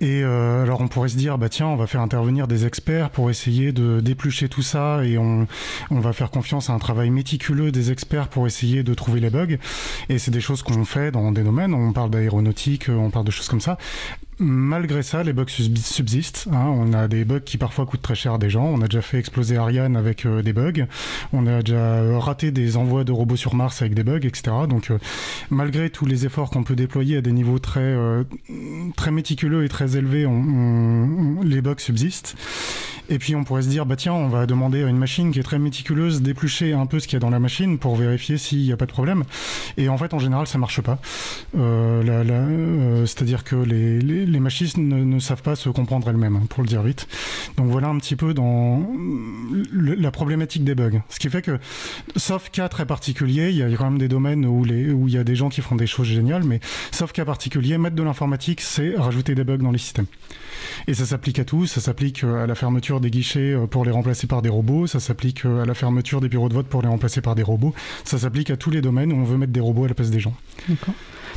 S4: Et euh, alors on pourrait se dire, bah tiens, on va faire intervenir des experts pour essayer de déplucher tout ça et on, on va faire confiance à un travail méticuleux des experts pour essayer de trouver les bugs. Et c'est des choses qu'on fait dans des domaines, on parle d'aéronautique, on parle de choses comme ça. Malgré ça, les bugs subsistent. Hein. On a des bugs qui parfois coûtent très cher à des gens. On a déjà fait exploser Ariane avec euh, des bugs. On a déjà raté des envois de robots sur Mars avec des bugs, etc. Donc, euh, malgré tous les efforts qu'on peut déployer à des niveaux très, euh, très méticuleux et très élevés, les bugs subsistent. Et puis on pourrait se dire, bah tiens, on va demander à une machine qui est très méticuleuse d'éplucher un peu ce qu'il y a dans la machine pour vérifier s'il n'y a pas de problème. Et en fait, en général, ça marche pas. Euh, euh, C'est-à-dire que les, les, les machines ne, ne, savent pas se comprendre elles-mêmes, hein, pour le dire vite. Donc voilà un petit peu dans la problématique des bugs. Ce qui fait que, sauf cas très particuliers, il y a quand même des domaines où, les, où il y a des gens qui font des choses géniales, mais sauf cas particulier, mettre de l'informatique, c'est rajouter des bugs dans les systèmes. Et ça s'applique à tout, ça s'applique à la fermeture des guichets pour les remplacer par des robots, ça s'applique à la fermeture des bureaux de vote pour les remplacer par des robots, ça s'applique à tous les domaines où on veut mettre des robots à la place des gens.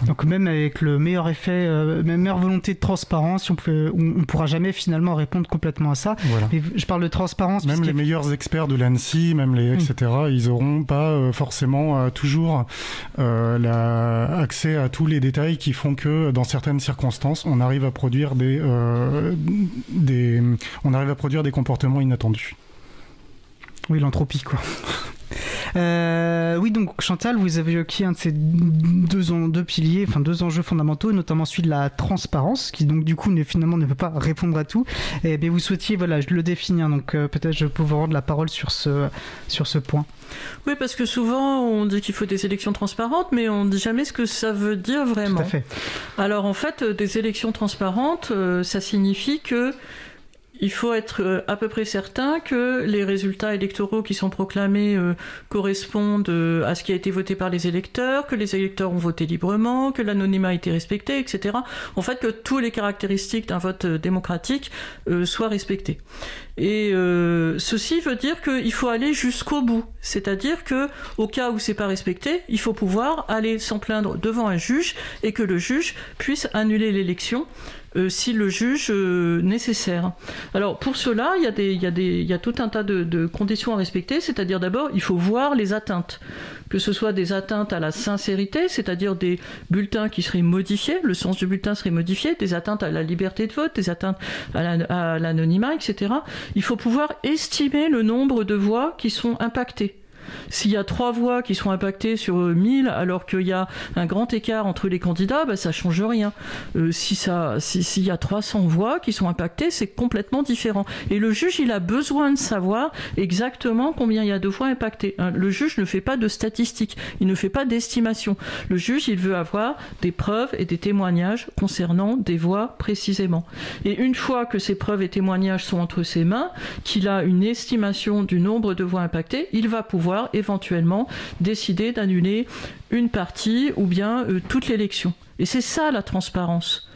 S2: Donc même avec le meilleur effet, euh, même meilleure volonté de transparence, on ne on pourra jamais finalement répondre complètement à ça.
S4: Voilà.
S2: Je parle de transparence.
S4: Même les meilleurs experts de l'ANSI, même les etc., mmh. ils n'auront pas euh, forcément euh, toujours la, accès à tous les détails qui font que dans certaines circonstances, on arrive à produire des, des on arrive à produire des comportements inattendus.
S2: Oui, l'entropie, quoi. (laughs) Euh, oui, donc Chantal, vous avez évoqué un de ces deux, en, deux piliers, enfin deux enjeux fondamentaux, notamment celui de la transparence, qui donc du coup ne, finalement ne peut pas répondre à tout. Et bien vous souhaitiez, voilà, je le définir, donc euh, peut-être je peux vous rendre la parole sur ce, sur ce point.
S3: Oui, parce que souvent on dit qu'il faut des élections transparentes, mais on ne dit jamais ce que ça veut dire vraiment.
S2: Tout à fait.
S3: Alors en fait, des élections transparentes, euh, ça signifie que il faut être à peu près certain que les résultats électoraux qui sont proclamés euh, correspondent euh, à ce qui a été voté par les électeurs, que les électeurs ont voté librement, que l'anonymat a été respecté, etc. En fait, que toutes les caractéristiques d'un vote démocratique euh, soient respectées. Et euh, ceci veut dire qu'il faut aller jusqu'au bout, c'est-à-dire que au cas où c'est pas respecté, il faut pouvoir aller s'en plaindre devant un juge et que le juge puisse annuler l'élection euh, si le juge euh, nécessaire. Alors pour cela, il y, a y y a tout un tas de, de conditions à respecter, c'est-à-dire d'abord, il faut voir les atteintes, que ce soit des atteintes à la sincérité, c'est-à-dire des bulletins qui seraient modifiés, le sens du bulletin serait modifié, des atteintes à la liberté de vote, des atteintes à l'anonymat, la, etc. Il faut pouvoir estimer le nombre de voix qui sont impactées. S'il y a trois voix qui sont impactées sur 1000 alors qu'il y a un grand écart entre les candidats, bah, ça change rien. Euh, si s'il si y a 300 voix qui sont impactées, c'est complètement différent. Et le juge, il a besoin de savoir exactement combien il y a de voix impactées. Le juge ne fait pas de statistiques, il ne fait pas d'estimation. Le juge, il veut avoir des preuves et des témoignages concernant des voix précisément. Et une fois que ces preuves et témoignages sont entre ses mains, qu'il a une estimation du nombre de voix impactées, il va pouvoir éventuellement décider d'annuler une partie ou bien euh, toute l'élection. Et c'est ça la transparence.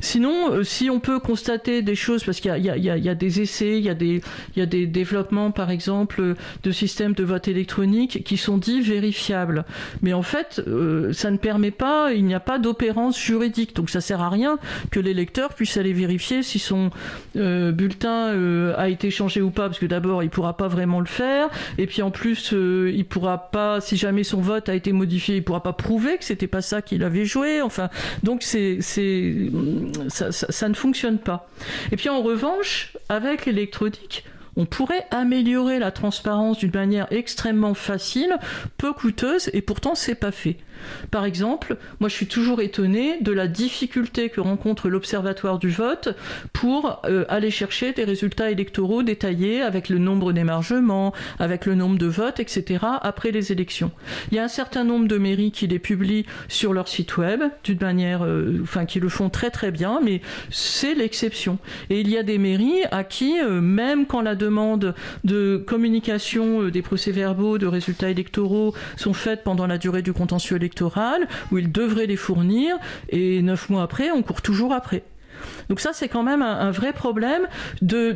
S3: Sinon, euh, si on peut constater des choses, parce qu'il y, a, des essais, il y, a des, développements, par exemple, de systèmes de vote électronique qui sont dits vérifiables. Mais en fait, euh, ça ne permet pas, il n'y a pas d'opérance juridique. Donc ça sert à rien que l'électeur puisse aller vérifier si son euh, bulletin a été changé ou pas, parce que d'abord, il pourra pas vraiment le faire. Et puis en plus, il pourra pas, si jamais son vote a été modifié, il pourra pas prouver que c'était pas ça qu'il avait joué. Enfin, donc c'est, ça, ça, ne fonctionne pas. Et puis en revanche, avec l'électronique, on pourrait améliorer la transparence d'une manière extrêmement facile, peu coûteuse, et pourtant c'est pas fait. Par exemple, moi je suis toujours étonné de la difficulté que rencontre l'Observatoire du vote pour euh, aller chercher des résultats électoraux détaillés avec le nombre d'émargements, avec le nombre de votes, etc. après les élections. Il y a un certain nombre de mairies qui les publient sur leur site web d'une manière, euh, enfin qui le font très très bien, mais c'est l'exception. Et il y a des mairies à qui, euh, même quand la demande de communication des procès-verbaux, de résultats électoraux sont faites pendant la durée du contentieux électoral, où ils devraient les fournir, et neuf mois après, on court toujours après. Donc ça, c'est quand même un, vrai problème de,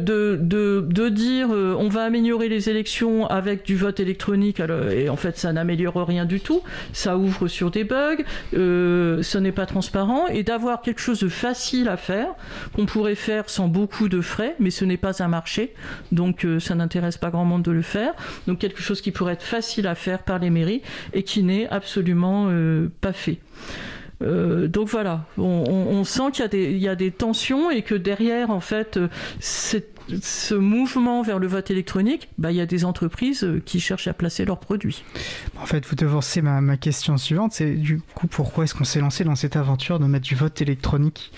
S3: dire euh, on va améliorer les élections avec du vote électronique, et en fait, ça n'améliore rien du tout. Ça ouvre sur des bugs, euh, ce n'est pas transparent, et d'avoir quelque chose de facile à faire, qu'on pourrait faire sans beaucoup de frais, mais ce n'est pas un marché, donc euh, ça n'intéresse pas grand monde de le faire. Donc quelque chose qui pourrait être facile à faire par les mairies et qui n'est absolument pas fait. Euh, donc voilà, on, sent qu'il y, a des tensions et que derrière, en fait, euh, ce mouvement vers le vote électronique, bah, il y a des entreprises euh, qui cherchent à placer leurs produits.
S2: En fait, vous devancez ma, ma question suivante, c'est du coup pourquoi est-ce qu'on s'est lancé dans cette aventure de mettre du vote électronique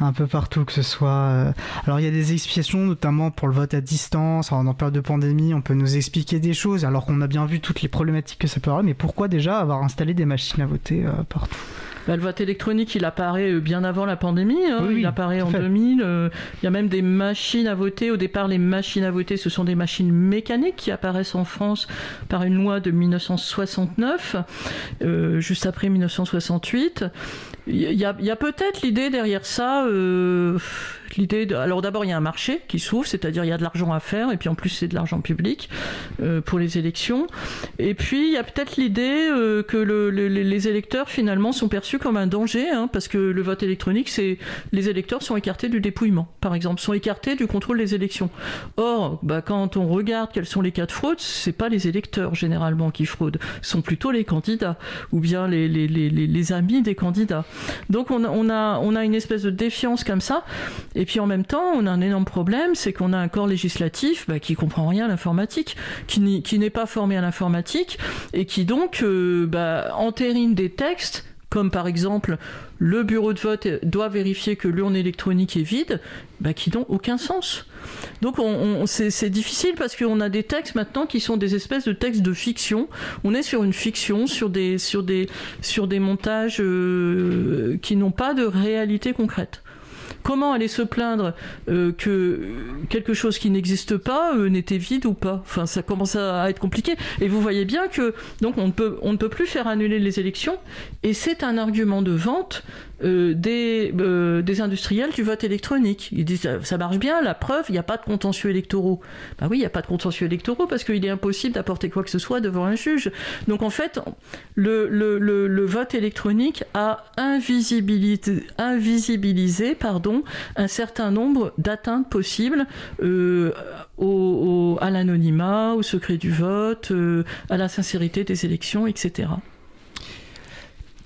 S2: un peu partout, que ce soit... Alors il y a des explications, notamment pour le vote à distance, en période de pandémie, on peut nous expliquer des choses, alors qu'on a bien vu toutes les problématiques que ça peut avoir, mais pourquoi déjà avoir installé des machines à voter partout?
S3: Bah, le vote électronique, il apparaît euh, bien avant la pandémie. Hein. il apparaît en 2000. Euh, il y a même des machines à voter. Au départ, les machines à voter, ce sont des machines mécaniques qui apparaissent en France par une loi de 1969, euh, juste après 1968. Il y a, a peut-être l'idée derrière ça l'idée de... Alors d'abord, il y a un marché qui s'ouvre, c'est-à-dire il y a de l'argent à faire, et puis en plus c'est de l'argent public euh, pour les élections. Et puis il y a peut-être l'idée euh, que le, les électeurs finalement sont perçus comme un danger, hein, parce que le vote électronique, c'est les électeurs sont écartés du dépouillement, par exemple, sont écartés du contrôle des élections. Or, bah, quand on regarde quels sont les cas de fraude, c'est pas les électeurs généralement qui fraudent, ce sont plutôt les candidats ou bien les, amis des candidats. Donc on, a, on a une espèce de défiance comme ça. Puis en même temps, on a un énorme problème, c'est qu'on a un corps législatif bah, qui comprend rien à l'informatique, qui n'est pas formé à l'informatique et qui donc euh, bah, entérine des textes comme par exemple le bureau de vote doit vérifier que l'urne électronique est vide, bah, qui n'ont aucun sens. Donc on, c'est difficile parce qu'on a des textes maintenant qui sont des espèces de textes de fiction. On est sur une fiction, sur des montages euh, qui n'ont pas de réalité concrète. Comment aller se plaindre euh, que quelque chose qui n'existe pas euh, n'était vide ou pas? Enfin, ça commence à, être compliqué. Et vous voyez bien que donc on ne peut on ne peut plus faire annuler les élections. Et c'est un argument de vente euh, des, euh, des industriels du vote électronique. Ils disent ça, marche bien, la preuve, il n'y a pas de contentieux électoraux. Bah oui, il n'y a pas de contentieux électoraux parce qu'il est impossible d'apporter quoi que ce soit devant un juge. Donc en fait, le, le, le, vote électronique a invisibilisé, invisibilisé pardon, un certain nombre d'atteintes possibles euh, au, à l'anonymat, au secret du vote, euh, à la sincérité des élections, etc.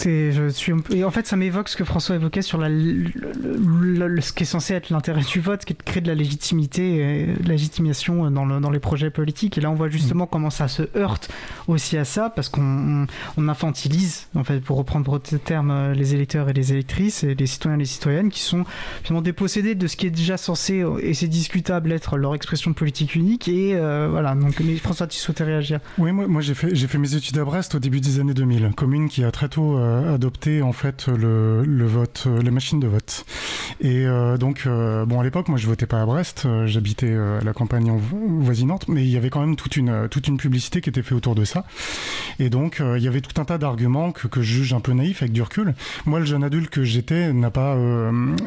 S2: Je suis Et en fait, ça m'évoque ce que François évoquait sur la, ce qui est censé être l'intérêt du vote, qui est de créer de la légitimité, et de légitimation dans, dans, les projets politiques. Et là, on voit justement mm. comment ça se heurte aussi à ça, parce qu'on on infantilise, en fait, pour reprendre votre terme, les électeurs et les électrices, et les citoyens et les citoyennes, qui sont finalement dépossédés de ce qui est déjà censé, et c'est discutable, être leur expression politique unique. Et euh, voilà. Donc, mais François, tu souhaitais réagir
S4: Oui, moi, moi j'ai fait, fait mes études à Brest au début des années 2000, commune qui a très tôt adopter en fait le, vote, les machines de vote. Et donc, bon, à l'époque, moi, je votais pas à Brest, j'habitais la campagne voisinante, mais il y avait quand même toute une, toute une publicité qui était faite autour de ça. Et donc, il y avait tout un tas d'arguments que, que, je juge un peu naïf avec du recul. Moi, le jeune adulte que j'étais n'a pas.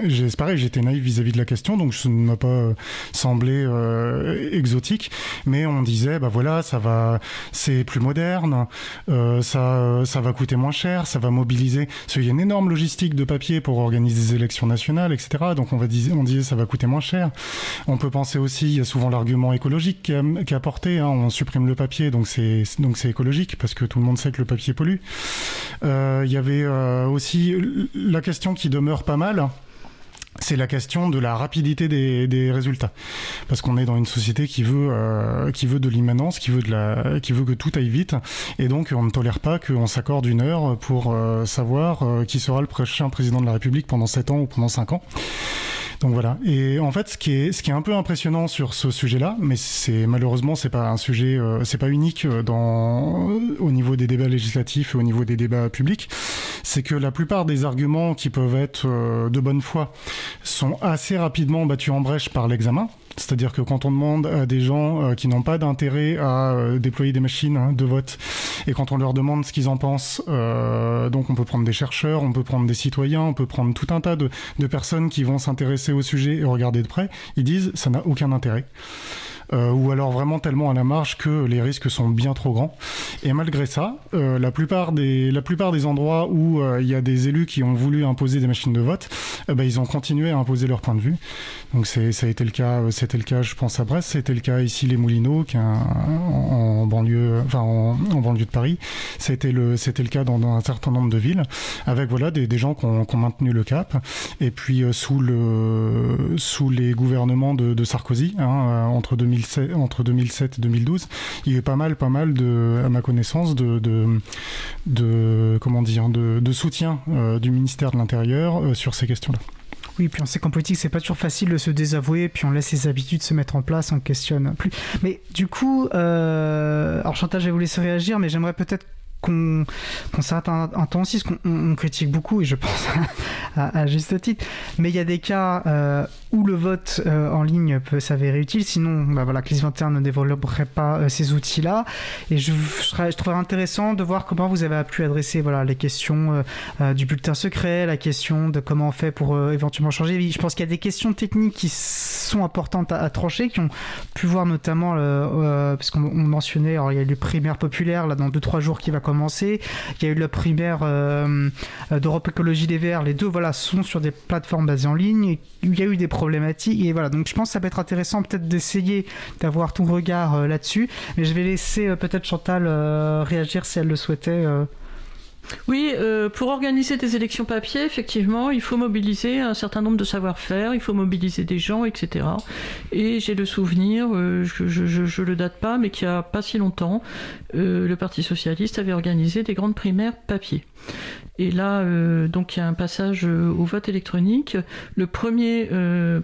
S4: c'est pareil, j'étais naïf vis-à-vis de la question, donc ça ne m'a pas semblé exotique. Mais on disait, bah voilà, ça va, c'est plus moderne, euh, ça, ça va coûter moins cher, ça va mobiliser. Parce qu'il y a une énorme logistique de papier pour organiser des élections nationales, etc. Donc on va dire, on disait, ça va coûter moins cher. On peut penser aussi, il y a souvent l'argument écologique qui est apporté. Hein, on supprime le papier, donc c'est donc c'est écologique parce que tout le monde sait que le papier pollue. Euh, il y avait euh, aussi la question qui demeure pas mal c'est la question de la rapidité des, résultats, parce qu'on est dans une société qui veut euh, qui veut de l'immanence, qui veut qui veut que tout aille vite, et donc on ne tolère pas qu'on s'accorde une heure pour euh, savoir euh, qui sera le prochain président de la République pendant 7 ans ou pendant 5 ans. Donc voilà. Et en fait, ce qui est, ce qui est un peu impressionnant sur ce sujet-là, mais c'est malheureusement c'est pas un sujet, euh, c'est pas unique euh, dans au niveau des débats législatifs et au niveau des débats publics, c'est que la plupart des arguments qui peuvent être euh, de bonne foi sont assez rapidement battus en brèche par l'examen. C'est-à-dire que quand on demande à des gens euh, qui n'ont pas d'intérêt à euh, déployer des machines hein, de vote, et quand on leur demande ce qu'ils en pensent, donc on peut prendre des chercheurs, on peut prendre des citoyens, on peut prendre tout un tas de, de personnes qui vont s'intéresser au sujet et regarder de près, ils disent ça n'a aucun intérêt. Euh, ou alors vraiment tellement à la marge que les risques sont bien trop grands. Et malgré ça, euh, la, plupart des, la plupart des endroits où euh, il y a des élus qui ont voulu imposer des machines de vote, bah, ils ont continué à imposer leur point de vue. Donc ça a été le cas, c'était le cas, je pense à Brest, c'était le cas ici les Moulineaux, qui en, banlieue, enfin en, banlieue de Paris. C'était le, c'était le cas dans, un certain nombre de villes, avec voilà des, des gens qui ont, maintenu le cap. Et puis sous le, sous les gouvernements de, de Sarkozy, hein, entre 2000 entre 2007 et 2012, il y a eu pas mal, pas mal de, à ma connaissance, de, de, comment dire, de, soutien euh, du ministère de l'Intérieur euh, sur ces questions-là.
S2: Oui, puis on sait qu'en politique, c'est pas toujours facile de se désavouer, puis on laisse ses habitudes se mettre en place, on questionne plus. Mais du coup, euh, alors Chantal, je vais vous laisser réagir, mais j'aimerais peut-être qu'on s'arrête un, temps aussi, qu'on critique beaucoup, et je (laughs) pense à, juste titre, mais il y a des cas euh, où le vote euh, en ligne peut s'avérer utile, sinon bah voilà, CLIS 21 ne développerait pas euh, ces outils-là, et je, je, trouverais intéressant de voir comment vous avez pu adresser voilà, les questions du bulletin secret, la question de comment on fait pour éventuellement changer. Je pense qu'il y a des questions techniques qui sont importantes à, trancher, qui ont pu voir notamment, parce qu'on mentionnait, il y a eu le primaire populaire, là, dans 2-3 jours qui va Il y a eu la primaire euh, d'Europe Écologie des Verts. Les deux voilà, sont sur des plateformes basées en ligne. Il y a eu des problématiques. Et voilà, donc je pense que ça peut être intéressant peut-être d'essayer d'avoir ton regard euh, là-dessus. Mais je vais laisser euh, peut-être Chantal réagir si elle le souhaitait.
S3: Oui, euh, pour organiser des élections papier, effectivement, il faut mobiliser un certain nombre de savoir-faire, il faut mobiliser des gens, etc. Et j'ai le souvenir, euh, je, ne le date pas, mais qu'il n'y a pas si longtemps, euh, le Parti socialiste avait organisé des grandes primaires papier. Et là, donc il y a un passage au vote électronique. Le premier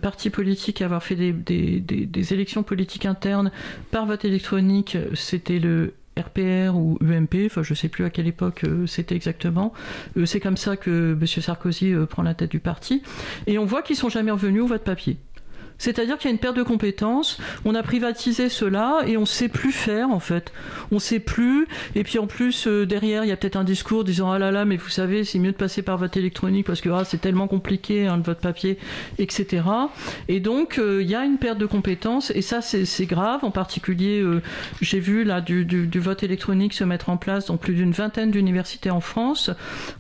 S3: parti politique à avoir fait des, des élections politiques internes par vote électronique, c'était le RPR ou UMP, enfin je sais plus à quelle époque euh, c'était exactement. Euh, c'est comme ça que M. Sarkozy euh, prend la tête du parti. Et on voit qu'ils sont jamais revenus au vote papier. C'est-à-dire qu'il y a une perte de compétences, on a privatisé cela et on ne sait plus faire en fait. On ne sait plus. Et puis en plus, euh, derrière, il y a peut-être un discours disant Ah là là, mais vous savez, c'est mieux de passer par vote électronique parce que ah, c'est tellement compliqué hein, le vote papier, etc. Et donc, euh, il y a une perte de compétences et ça, c'est grave. En particulier, euh, j'ai vu là du, du, vote électronique se mettre en place dans plus d'une vingtaine d'universités en France.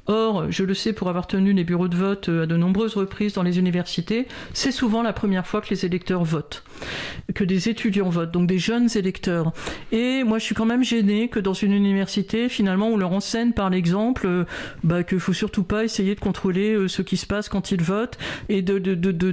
S3: Or, je le sais pour avoir tenu les bureaux de vote à de nombreuses reprises dans les universités, c'est souvent la première fois que les électeurs votent, que des étudiants votent, donc des jeunes électeurs. Et moi, je suis quand même gêné que dans une université, finalement, on leur enseigne par l'exemple euh, bah, qu'il faut surtout pas essayer de contrôler euh, ce qui se passe quand ils votent et de, de, de, de,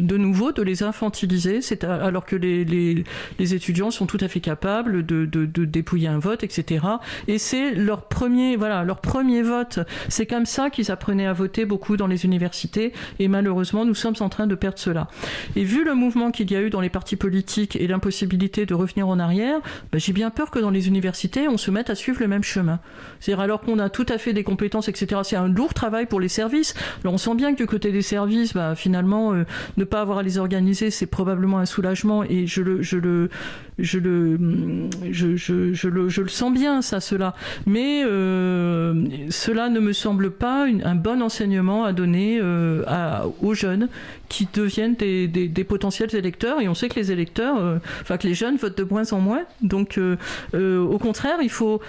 S3: de nouveau de les infantiliser, c'est alors que les, les, les, étudiants sont tout à fait capables de, de, de dépouiller un vote, etc. Et c'est leur premier, voilà, leur premier vote. C'est comme ça qu'ils apprenaient à voter beaucoup dans les universités. Et malheureusement, nous sommes en train de perdre cela. Et vu le mouvement qu'il y a eu dans les partis politiques et l'impossibilité de revenir en arrière, bah, j'ai bien peur que dans les universités, on se mette à suivre le même chemin. C'est-à-dire alors qu'on a tout à fait des compétences, etc. C'est un lourd travail pour les services. Alors on sent bien que du côté des services, bah, finalement, euh, ne pas avoir à les organiser, c'est probablement un soulagement. Et je le, je le, je le, je, je, le, je le sens bien ça, cela. Mais euh, cela ne me semble pas un bon enseignement à donner euh, aux jeunes qui deviennent des, des, potentiels électeurs. Et on sait que les électeurs, euh, enfin que les jeunes votent de moins en moins. Donc, au contraire, il faut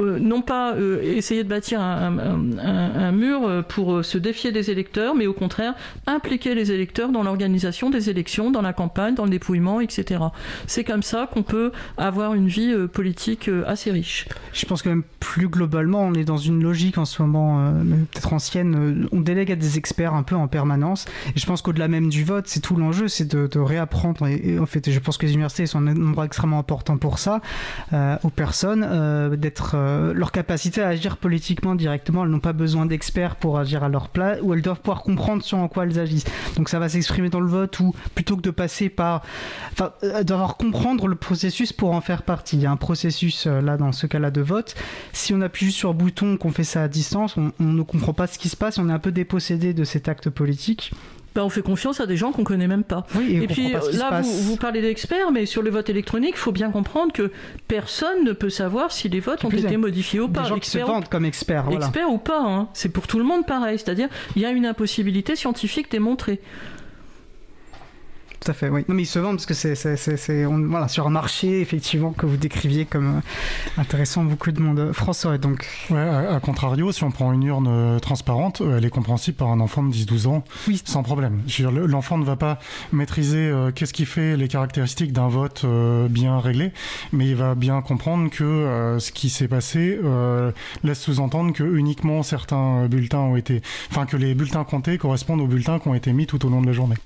S3: euh, non pas euh, essayer de bâtir un, mur pour se défier des électeurs, mais au contraire impliquer les électeurs dans l'organisation des élections, dans la campagne, dans le dépouillement, etc. C'est comme ça qu'on peut avoir une vie euh, politique assez riche.
S2: Je pense que même plus globalement, on est dans une logique en ce moment, peut-être ancienne, on délègue à des experts un peu en permanence. Et je pense qu'au-delà même du vote, c'est tout l'enjeu, c'est de, réapprendre. Et, en fait, je pense que les universités sont un endroit extrêmement important pour ça, euh, aux personnes, euh, d'être euh, leur capacité à agir politiquement directement. Elles n'ont pas besoin d'experts pour agir à leur place, ou elles doivent pouvoir comprendre sur en quoi elles agissent. Donc ça va s'exprimer dans le vote, ou plutôt que de passer par, enfin, euh, devoir comprendre le processus pour en faire partie. Il y a un processus euh, là dans ce cas-là de vote. Si on appuie juste sur bouton, qu'on fait ça à distance, on ne comprend pas ce qui se passe, on est un peu dépossédé de cet acte politique.
S3: Ben, on fait confiance à des gens qu'on connaît même pas.
S2: Oui, et,
S3: et puis là, vous, vous, parlez d'experts, mais sur le vote électronique, il faut bien comprendre que personne ne peut savoir si les votes ont été modifiés ou pas.
S2: Des gens qui se vendent comme experts. Voilà.
S3: Experts ou pas, hein. c'est pour tout le monde pareil. C'est-à-dire, il y a une impossibilité scientifique démontrée.
S2: Tout à fait, oui. Non, mais ils se vendent parce que c'est voilà, sur un marché, effectivement, que vous décriviez comme euh, intéressant beaucoup de monde. François, donc.
S4: Ouais, à, à, contrario, si on prend une urne euh, transparente, euh, elle est compréhensible par un enfant de 10-12 ans
S2: oui.
S4: sans problème. L'enfant ne va pas maîtriser euh, qu'est-ce qui fait les caractéristiques d'un vote euh, bien réglé, mais il va bien comprendre que euh, ce qui s'est passé laisse sous-entendre que uniquement certains bulletins ont été. Enfin, que les bulletins comptés correspondent aux bulletins qui ont été mis tout au long de la journée.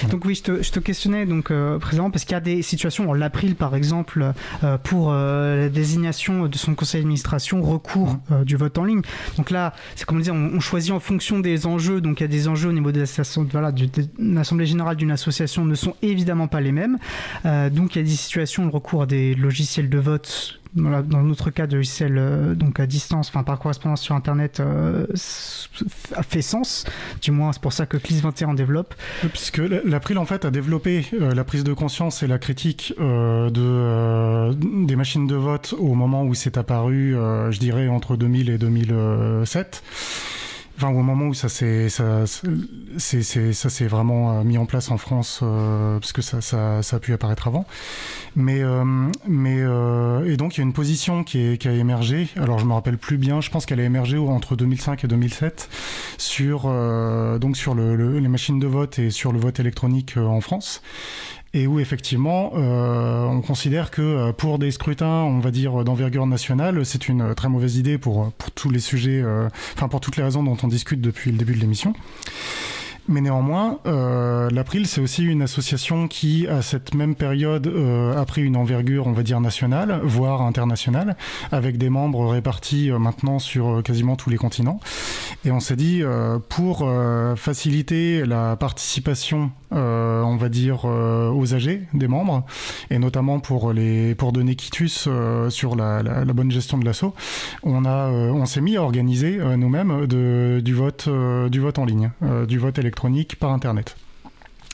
S2: Voilà. Donc, oui, je te, je te questionnais donc euh, président parce qu'il y a des situations en l'April par exemple euh, pour euh, la désignation de son conseil d'administration recours mmh. du vote en ligne donc là c'est comme on disait on, on, choisit en fonction des enjeux donc il y a des enjeux au niveau de voilà, l'assemblée générale d'une association ne sont évidemment pas les mêmes donc il y a des situations le recours à des logiciels de vote dans, dans notre cas de logiciel euh, donc à distance, enfin par correspondance sur internet, euh, fait sens. Du moins, c'est pour ça que CLIS 21 développe.
S4: Puisque l'April en fait a développé euh, la prise de conscience et la critique euh, de, euh, des machines de vote au moment où c'est apparu, je dirais entre 2000 et 2007 enfin au moment où ça s'est ça c'est ça s'est vraiment mis en place en France euh, parce que ça, ça, ça a pu apparaître avant. Mais euh, mais euh, et donc il y a une position qui, est, qui a émergé. Alors je me rappelle plus bien. Je pense qu'elle a émergé entre 2005 et 2007 sur euh, donc sur le, le, les machines de vote et sur le vote électronique en France et où effectivement euh, on considère que euh, pour des scrutins, on va dire d'envergure nationale, c'est une très mauvaise idée pour, pour tous les sujets, euh, enfin pour toutes les raisons dont on discute depuis le début de l'émission. Mais néanmoins, euh, l'April, c'est aussi une association qui, à cette même période, euh, a pris une envergure, on va dire, nationale, voire internationale, avec des membres répartis euh, maintenant sur quasiment tous les continents. Et on s'est dit, pour faciliter la participation, on va dire, aux âgés des membres, et notamment pour, les, pour donner quitus sur la, bonne gestion de l'assaut, on, a, on s'est mis à organiser nous-mêmes du, vote, du vote en ligne, du vote électronique par Internet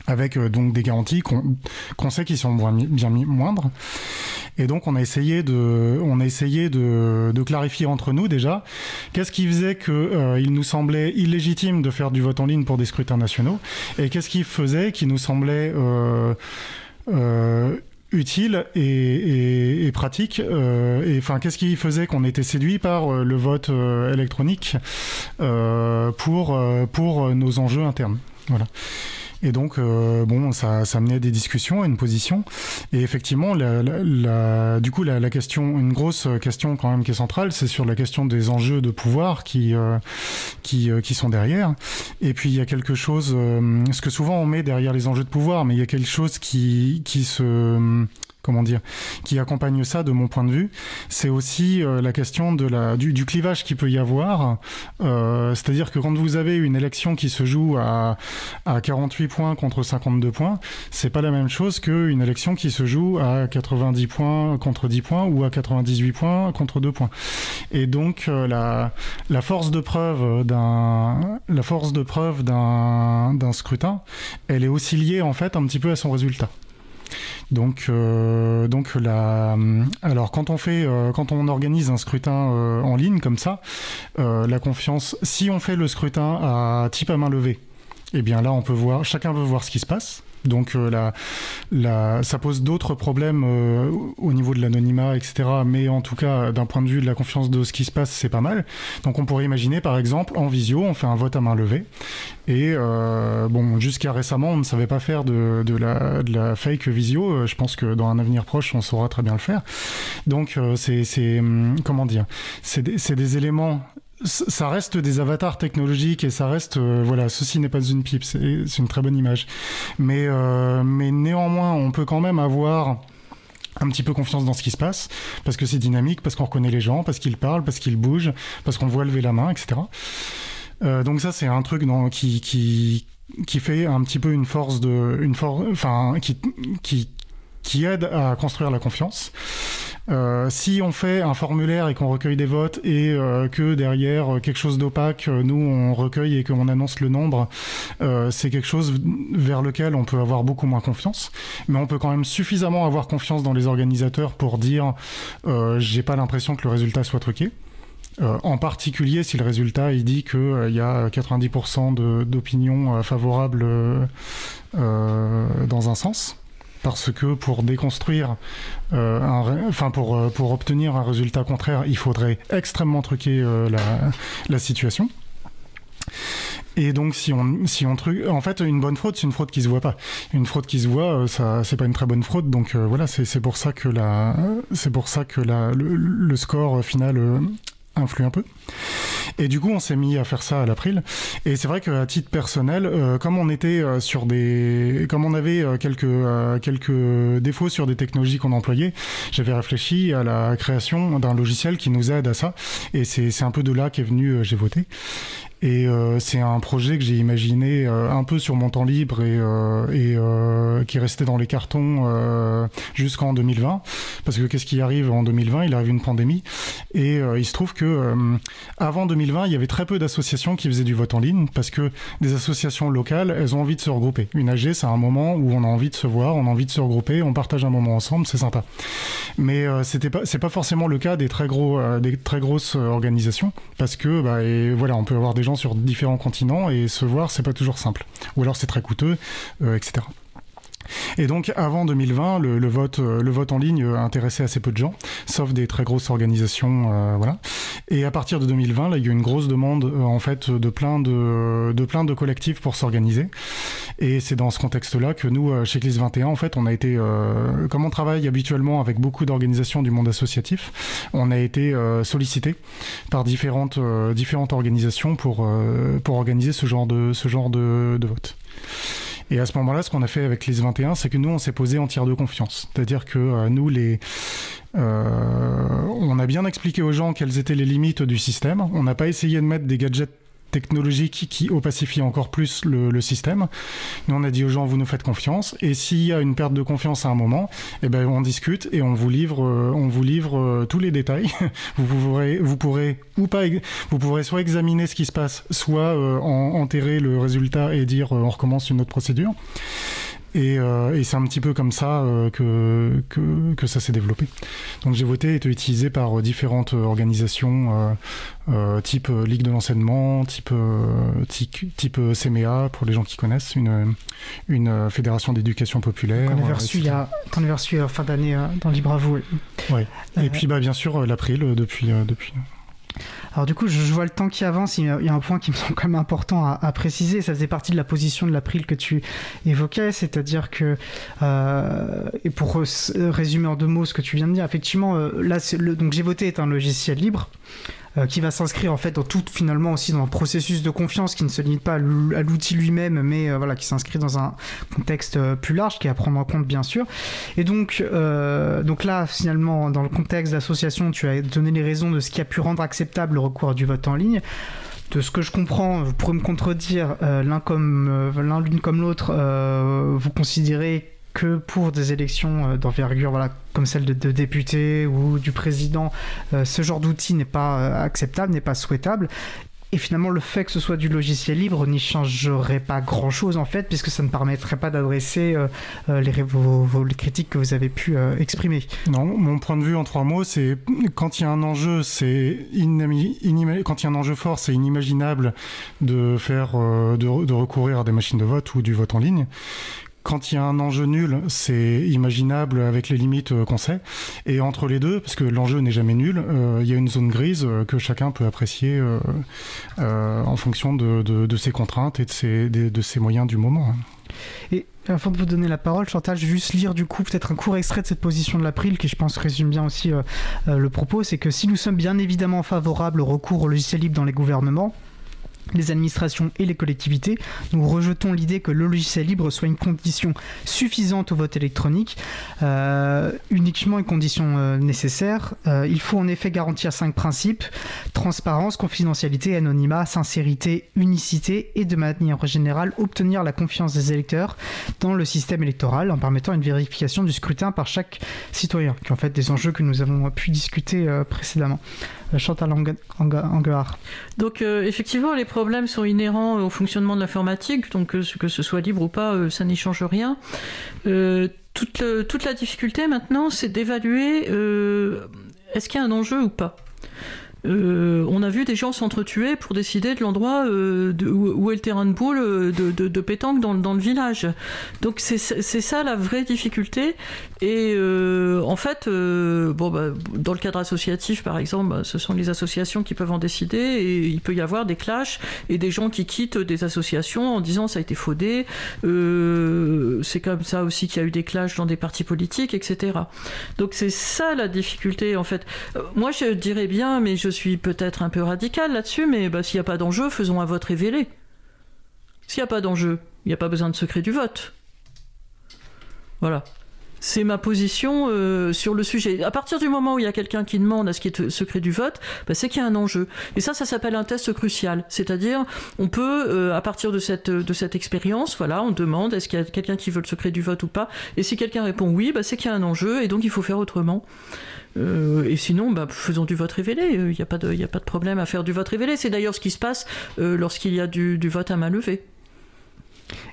S4: avec euh, donc des garanties qu'on qu sait qui sont bien moindres. Et donc on a essayé de, on a essayé de, clarifier entre nous déjà qu'est-ce qui faisait que euh, il nous semblait illégitime de faire du vote en ligne pour des scrutins nationaux et qu'est-ce qui faisait qui nous semblait euh, euh, utile et, et, et pratique euh, et enfin qu'est-ce qui faisait qu'on était séduit par euh, le vote euh, électronique euh, pour euh, pour nos enjeux internes? Voilà et donc, euh, bon, ça, ça menait à des discussions, à une position. Et effectivement, la, la, la, du coup, la, question, une grosse question quand même qui est centrale, c'est sur la question des enjeux de pouvoir qui, euh, qui, euh, qui sont derrière. Et puis, il y a quelque chose, euh, ce que souvent on met derrière les enjeux de pouvoir, mais il y a quelque chose qui, qui se comment dire, qui accompagne ça de mon point de vue, c'est aussi euh, la question de la, du, clivage qui peut y avoir. Euh, c'est-à-dire que quand vous avez une élection qui se joue à, à 48 points contre 52 points, c'est pas la même chose qu'une élection qui se joue à 90 points contre 10 points ou à 98 points contre 2 points. Et donc euh, la, la force de preuve d'un la force de preuve d'un scrutin, elle est aussi liée en fait un petit peu à son résultat. Donc, euh, donc la, alors quand on fait, euh, quand on organise un scrutin euh, en ligne comme ça, la confiance, si on fait le scrutin à type à main levée, eh bien là on peut voir, chacun veut voir ce qui se passe. Donc euh, ça pose d'autres problèmes euh, au niveau de l'anonymat, etc. Mais en tout cas, d'un point de vue de la confiance de ce qui se passe, c'est pas mal. Donc on pourrait imaginer, par exemple, en visio, on fait un vote à main levée. Et euh, bon, jusqu'à récemment, on ne savait pas faire de, la, fake visio. Je pense que dans un avenir proche, on saura très bien le faire. Donc c'est, hum, comment dire, c'est des éléments ça reste des avatars technologiques et ça reste euh, voilà ceci n'est pas une pipe c'est une très bonne image. Mais euh, mais néanmoins on peut quand même avoir un petit peu confiance dans ce qui se passe parce que c'est dynamique parce qu'on reconnaît les gens parce qu'ils parlent parce qu'ils bougent parce qu'on voit lever la main etc euh, donc ça c'est un truc qui, qui qui fait un petit peu une force de une force enfin qui qui qui aide à construire la confiance si on fait un formulaire et qu'on recueille des votes et euh, que derrière euh, quelque chose d'opaque, nous on recueille et qu'on annonce le nombre, c'est quelque chose vers lequel on peut avoir beaucoup moins confiance. Mais on peut quand même suffisamment avoir confiance dans les organisateurs pour dire j'ai pas l'impression que le résultat soit truqué. en particulier si le résultat il dit qu'il y a 90% d'opinions favorables dans un sens parce que pour déconstruire, euh, enfin pour, euh, pour obtenir un résultat contraire, il faudrait extrêmement truquer euh, la, situation. Et donc si on si on truc, en fait une bonne fraude c'est une fraude qui se voit pas. Une fraude qui se voit, ça c'est pas une très bonne fraude. Donc voilà c'est pour ça que la c'est pour ça que la, le score final influe un peu. Et du coup, on s'est mis à faire ça à l'April. Et c'est vrai qu'à titre personnel, euh, comme on était euh, sur des, comme on avait euh, quelques quelques défauts sur des technologies qu'on employait, j'avais réfléchi à la création d'un logiciel qui nous aide à ça. Et c'est un peu de là qu'est venu j'ai voté. Et euh, c'est un projet que j'ai imaginé euh, un peu sur mon temps libre et, euh, et qui restait dans les cartons jusqu'en 2020. Parce que qu'est-ce qui arrive en 2020 Il arrive une pandémie. Et il se trouve que avant 2020, il y avait très peu d'associations qui faisaient du vote en ligne parce que des associations locales, elles ont envie de se regrouper. Une AG, c'est un moment où on a envie de se voir, on a envie de se regrouper, on partage un moment ensemble, c'est sympa. Mais c'était pas, c'est pas forcément le cas des très gros, des très grosses organisations parce que, bah, et voilà, on peut avoir des gens sur différents continents et se voir, c'est pas toujours simple. Ou alors c'est très coûteux, euh, etc. Et donc avant 2020, le, vote, euh, le vote en ligne intéressait assez peu de gens, sauf des très grosses organisations, euh, voilà. Et à partir de 2020, là, il y a eu une grosse demande en fait de plein de, de plein de collectifs pour s'organiser. Et c'est dans ce contexte-là que nous, chez CLIS 21, en fait, on a été, comme on travaille habituellement avec beaucoup d'organisations du monde associatif, on a été sollicité par différentes différentes organisations pour pour organiser ce genre de ce genre de, vote. Et à ce moment-là, ce qu'on a fait avec les 21, c'est que nous, on s'est posé en tiers de confiance. C'est-à-dire que euh, nous, les, euh, on a bien expliqué aux gens quelles étaient les limites du système. On n'a pas essayé de mettre des gadgets technologique qui opacifie encore plus le, système. Nous, on a dit aux gens, vous nous faites confiance, et s'il y a une perte de confiance à un moment, eh ben, on discute et on vous livre, euh, on vous livre euh, tous les détails. (laughs) vous pourrez, vous pourrez ou pas, vous pourrez soit examiner ce qui se passe, soit euh, enterrer le résultat et dire on recommence une autre procédure. Et, euh, et c'est un petit peu comme ça euh, que, que, que, ça s'est développé. Donc j'ai voté été utilisé par euh, différentes organisations type Ligue de l'enseignement, type, type, type CMEA pour les gens qui connaissent, une, une fédération d'éducation populaire.
S2: T'en as reçu il y a, reçu fin d'année dans Libre à vous.
S4: Ouais. Et puis bah, bien sûr l'April depuis, depuis
S2: alors du coup, je, vois le temps qui avance. Il y a un point qui me (laughs) semble quand même important à, préciser. Ça faisait partie de la position de l'April que tu évoquais, c'est-à-dire que, euh, et pour résumer en deux mots ce que tu viens de dire, effectivement, euh, là, le, donc j'ai voté est un logiciel libre. Qui va s'inscrire en fait dans tout finalement aussi dans un processus de confiance qui ne se limite pas à l'outil lui-même, mais voilà, qui s'inscrit dans un contexte plus large, qui est à prendre en compte bien sûr. Et donc, donc là, finalement, dans le contexte d'association, tu as donné les raisons de ce qui a pu rendre acceptable le recours du vote en ligne de ce que je comprends, vous pourrez me contredire, l'un comme l'un l'une comme l'autre, vous considérez que pour des élections euh, d'envergure voilà, comme celle de, députés ou du président, euh, ce genre d'outil n'est pas euh, acceptable, n'est pas souhaitable. Et finalement, le fait que ce soit du logiciel libre n'y changerait pas grand-chose en fait, puisque ça ne permettrait pas d'adresser les, critiques que vous avez pu exprimer.
S4: Non, mon point de vue en trois mots, c'est quand il y a un enjeu, c'est quand il y a un enjeu fort, c'est inimaginable de faire de, recourir à des machines de vote ou du vote en ligne quand il y a un enjeu nul, c'est imaginable avec les limites euh, qu'on sait. Et entre les deux, parce que l'enjeu n'est jamais nul, euh, il y a une zone grise euh, que chacun peut apprécier en fonction de, ses contraintes et de ses, moyens du moment.
S2: Et avant de vous donner la parole, Chantal, je vais juste lire du coup peut-être un court extrait de cette position de l'April qui je pense résume bien aussi le propos. C'est que si nous sommes bien évidemment favorables au recours au logiciel libre dans les gouvernements, les administrations et les collectivités. Nous rejetons l'idée que le logiciel libre soit une condition suffisante au vote électronique, euh, uniquement une condition euh, nécessaire. Euh, il faut en effet garantir cinq principes transparence, confidentialité, anonymat, sincérité, unicité et de manière générale obtenir la confiance des électeurs dans le système électoral en permettant une vérification du scrutin par chaque citoyen, qui en fait des enjeux que nous avons pu discuter précédemment. Chantal Anguard.
S3: Donc effectivement, les problèmes sont inhérents au fonctionnement de l'informatique, donc euh, que ce soit libre ou pas, euh, ça n'y change rien. Euh, toute, toute, la difficulté maintenant, c'est d'évaluer est-ce qu'il y a un enjeu ou pas? Euh, on a vu des gens s'entretuer pour décider de l'endroit euh, où, est le terrain de boule euh, de, pétanque dans, le village. Donc c'est ça la vraie difficulté. Et en fait, bon, bah, dans le cadre associatif, par exemple, bah, ce sont les associations qui peuvent en décider et il peut y avoir des clashs et des gens qui quittent des associations en disant ça a été faudé. c'est comme ça aussi qu'il y a eu des clashs dans des partis politiques, etc. Donc c'est ça la difficulté en fait. moi je dirais bien, mais je je suis peut-être un peu radical là-dessus, mais bah, s'il n'y a pas d'enjeu, faisons un vote révélé. S'il n'y a pas d'enjeu, il n'y a pas besoin de secret du vote. Voilà. C'est ma position euh, sur le sujet. À partir du moment où il y a quelqu'un qui demande à ce qui est secret du vote, bah, c'est qu'il y a un enjeu. Et ça, ça s'appelle un test crucial. C'est-à-dire, on peut, euh, à partir de cette, expérience, voilà, on demande est-ce qu'il y a quelqu'un qui veut le secret du vote ou pas. Et si quelqu'un répond oui, bah, c'est qu'il y a un enjeu et donc il faut faire autrement. Euh, et sinon, bah, faisons du vote révélé. Il n'y a, pas de, a pas de problème à faire du vote révélé. C'est d'ailleurs ce qui se passe euh, lorsqu'il y a du, du vote à main levée.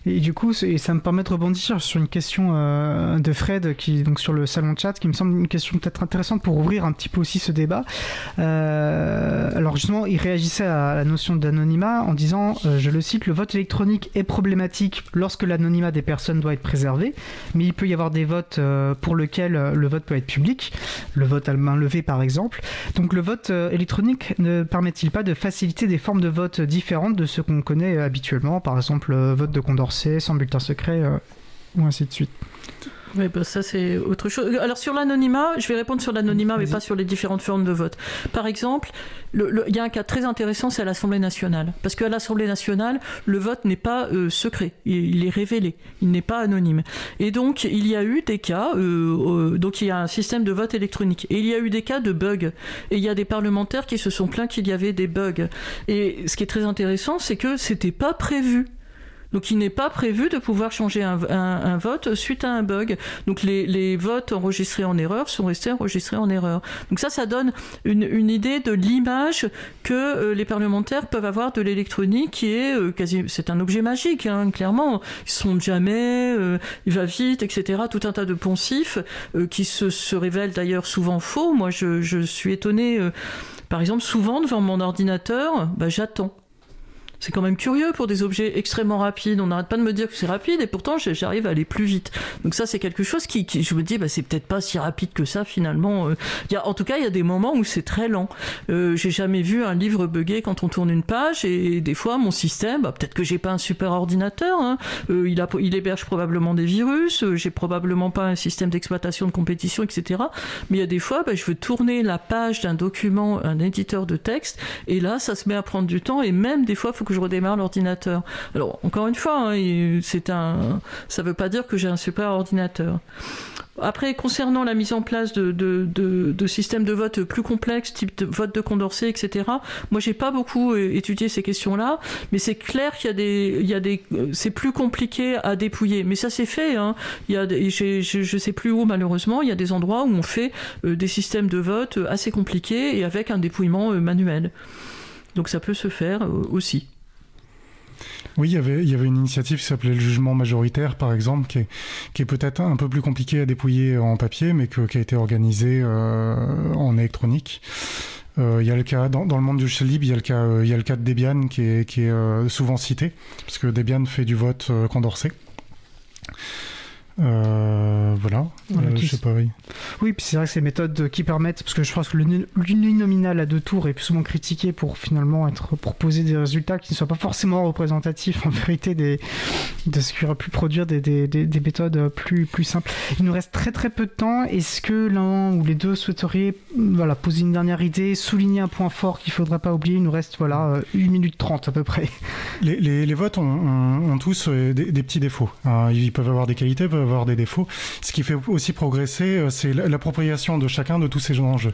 S2: Et du coup, ça me permet de rebondir sur une question euh, de Fred, qui donc sur le salon de chat, qui me semble une question peut-être intéressante pour ouvrir un petit peu aussi ce débat. Euh, alors justement, il réagissait à la notion d'anonymat en disant, euh, je le cite, le vote électronique est problématique lorsque l'anonymat des personnes doit être préservé, mais il peut y avoir des votes pour lesquels le vote peut être public, le vote à main levée par exemple. Donc le vote électronique ne permet-il pas de faciliter des formes de vote différentes de ce qu'on connaît habituellement, par exemple le vote de Condorcet, sans bulletin secret, euh, ou ainsi de suite.
S3: Oui, bah ça c'est autre chose. Alors sur l'anonymat, je vais répondre sur l'anonymat, mais pas sur les différentes formes de vote. Par exemple, il y a un cas très intéressant, c'est à l'Assemblée nationale. Parce qu'à l'Assemblée nationale, le vote n'est pas euh, secret, il, est révélé, il n'est pas anonyme. Et donc il y a eu des cas, euh, donc il y a un système de vote électronique, et il y a eu des cas de bugs. Et il y a des parlementaires qui se sont plaints qu'il y avait des bugs. Et ce qui est très intéressant, c'est que c'était pas prévu donc il n'est pas prévu de pouvoir changer un, vote suite à un bug. Donc les, votes enregistrés en erreur sont restés enregistrés en erreur. Donc ça, ça donne une, idée de l'image que euh, les parlementaires peuvent avoir de l'électronique, qui est euh, quasi, c'est un objet magique, hein, clairement. Ils sont jamais, euh, il va vite, etc. Tout un tas de poncifs qui se, révèlent d'ailleurs souvent faux. Moi, je, suis étonnée. par exemple, souvent devant mon ordinateur, bah, j'attends C'est quand même curieux pour des objets extrêmement rapides. On n'arrête pas de me dire que c'est rapide et pourtant j'arrive à aller plus vite. Donc ça c'est quelque chose qui, je me dis bah c'est peut-être pas si rapide que ça finalement. Il y a, en tout cas il y a des moments où c'est très lent. Euh, j'ai jamais vu un livre buggé quand on tourne une page et des fois mon système, bah, peut-être que j'ai pas un super ordinateur, hein, euh, il, a, il héberge probablement des virus, euh, j'ai probablement pas un système d'exploitation de compétition, etc. Mais il y a des fois, bah, je veux tourner la page d'un document, un éditeur de texte, et là ça se met à prendre du temps et même des fois faut que je redémarre l'ordinateur. Alors encore une fois, hein, c'est un, ça veut pas dire que j'ai un super ordinateur. Après, concernant la mise en place de, de, systèmes de vote plus complexes, type de vote de Condorcet, etc., moi, j'ai pas beaucoup euh, étudié ces questions-là, mais c'est clair qu'il y a des, il y a des, euh, c'est plus compliqué à dépouiller. Mais ça, c'est fait. Hein. Il y a, je, je sais plus où, malheureusement, il y a des endroits où on fait euh, des systèmes de vote assez compliqués et avec un dépouillement manuel. Donc ça peut se faire aussi.
S4: Oui, il y avait, une initiative qui s'appelait le jugement majoritaire, par exemple, qui est, peut-être un peu plus compliqué à dépouiller en papier, mais qui a été organisé euh, en électronique. Euh, il y a le cas dans, le monde du shell libre, il y a le cas, euh, il y a le cas de Debian qui est, qui est souvent cité, parce que Debian fait du vote Condorcet. Euh, voilà, euh, je sais pas, oui.
S2: Oui, puis c'est vrai que ces méthodes qui permettent, parce que je pense que l'uninominal à deux tours est plus souvent critiqué pour finalement être proposer des résultats qui ne soient pas forcément représentatifs en vérité des, de ce qui aurait pu produire des, des, des, méthodes plus, plus simples. Il nous reste très très peu de temps. Est-ce que l'un ou les deux souhaiteriez voilà, poser une dernière idée, souligner un point fort qu'il ne faudrait pas oublier? Il nous reste voilà, 1 minute 30 à peu près.
S4: Les, les, les votes ont, ont, tous euh, des, petits défauts. Ils peuvent avoir des qualités, peuvent avoir des défauts. Ce qui fait aussi progresser, euh, c'est l'appropriation de chacun de tous ces enjeux.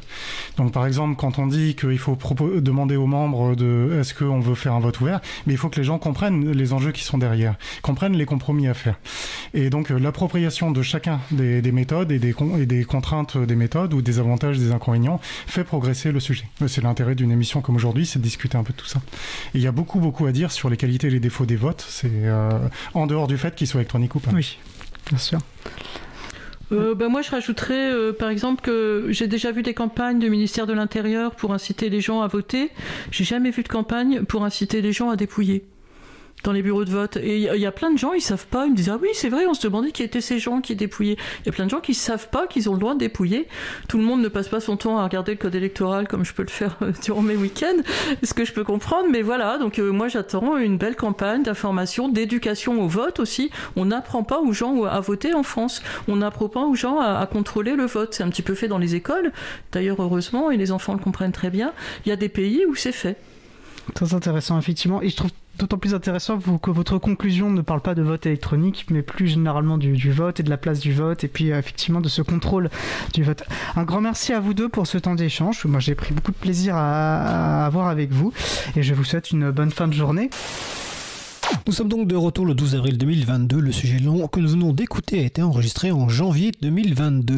S4: Donc par exemple, quand on dit qu'il faut demander aux membres de est-ce qu'on veut faire un vote ouvert, mais il faut que les gens comprennent les enjeux qui sont derrière, comprennent les compromis à faire. Et donc euh, l'appropriation de chacun des, méthodes et des, contraintes des méthodes ou des avantages, des inconvénients fait progresser le sujet. C'est l'intérêt d'une émission comme aujourd'hui, c'est de discuter un peu de tout ça. Il y a beaucoup beaucoup à dire sur les qualités et les défauts des votes, c'est euh, en dehors du fait qu'ils soient électroniques ou pas.
S2: Oui bien sûr.
S3: Euh, ben moi, je rajouterais, euh, par exemple, que j'ai déjà vu des campagnes du ministère de l'Intérieur pour inciter les gens à voter. J'ai jamais vu de campagne pour inciter les gens à dépouiller dans les bureaux de vote. Et il y, a plein de gens, ils savent pas. Ils me disent Ah oui, c'est vrai, on se demandait qui étaient ces gens qui dépouillaient. Il y a plein de gens qui savent pas qu'ils ont le droit de dépouiller. Tout le monde ne passe pas son temps à regarder le code électoral comme je peux le faire euh, durant mes week-ends, (laughs) ce que je peux comprendre. Mais voilà, donc euh, moi j'attends une belle campagne d'information, d'éducation au vote aussi. On n'apprend pas aux gens à voter en France. On n'apprend pas aux gens à, contrôler le vote. C'est un petit peu fait dans les écoles. D'ailleurs, heureusement, et les enfants le comprennent très bien. Il y a des pays où c'est fait.
S2: Très intéressant, effectivement. Et trouve d'autant plus intéressant que votre conclusion ne parle pas de vote électronique, mais plus généralement du, vote et de la place du vote, et puis euh, effectivement de ce contrôle du vote. Un grand merci à vous deux pour ce temps d'échange. Moi, j'ai pris beaucoup de plaisir à, avoir avec vous, et je vous souhaite une bonne fin de journée.
S1: Nous sommes donc de retour le 12 avril 2022. Le sujet long que nous venons d'écouter a été enregistré en janvier 2022.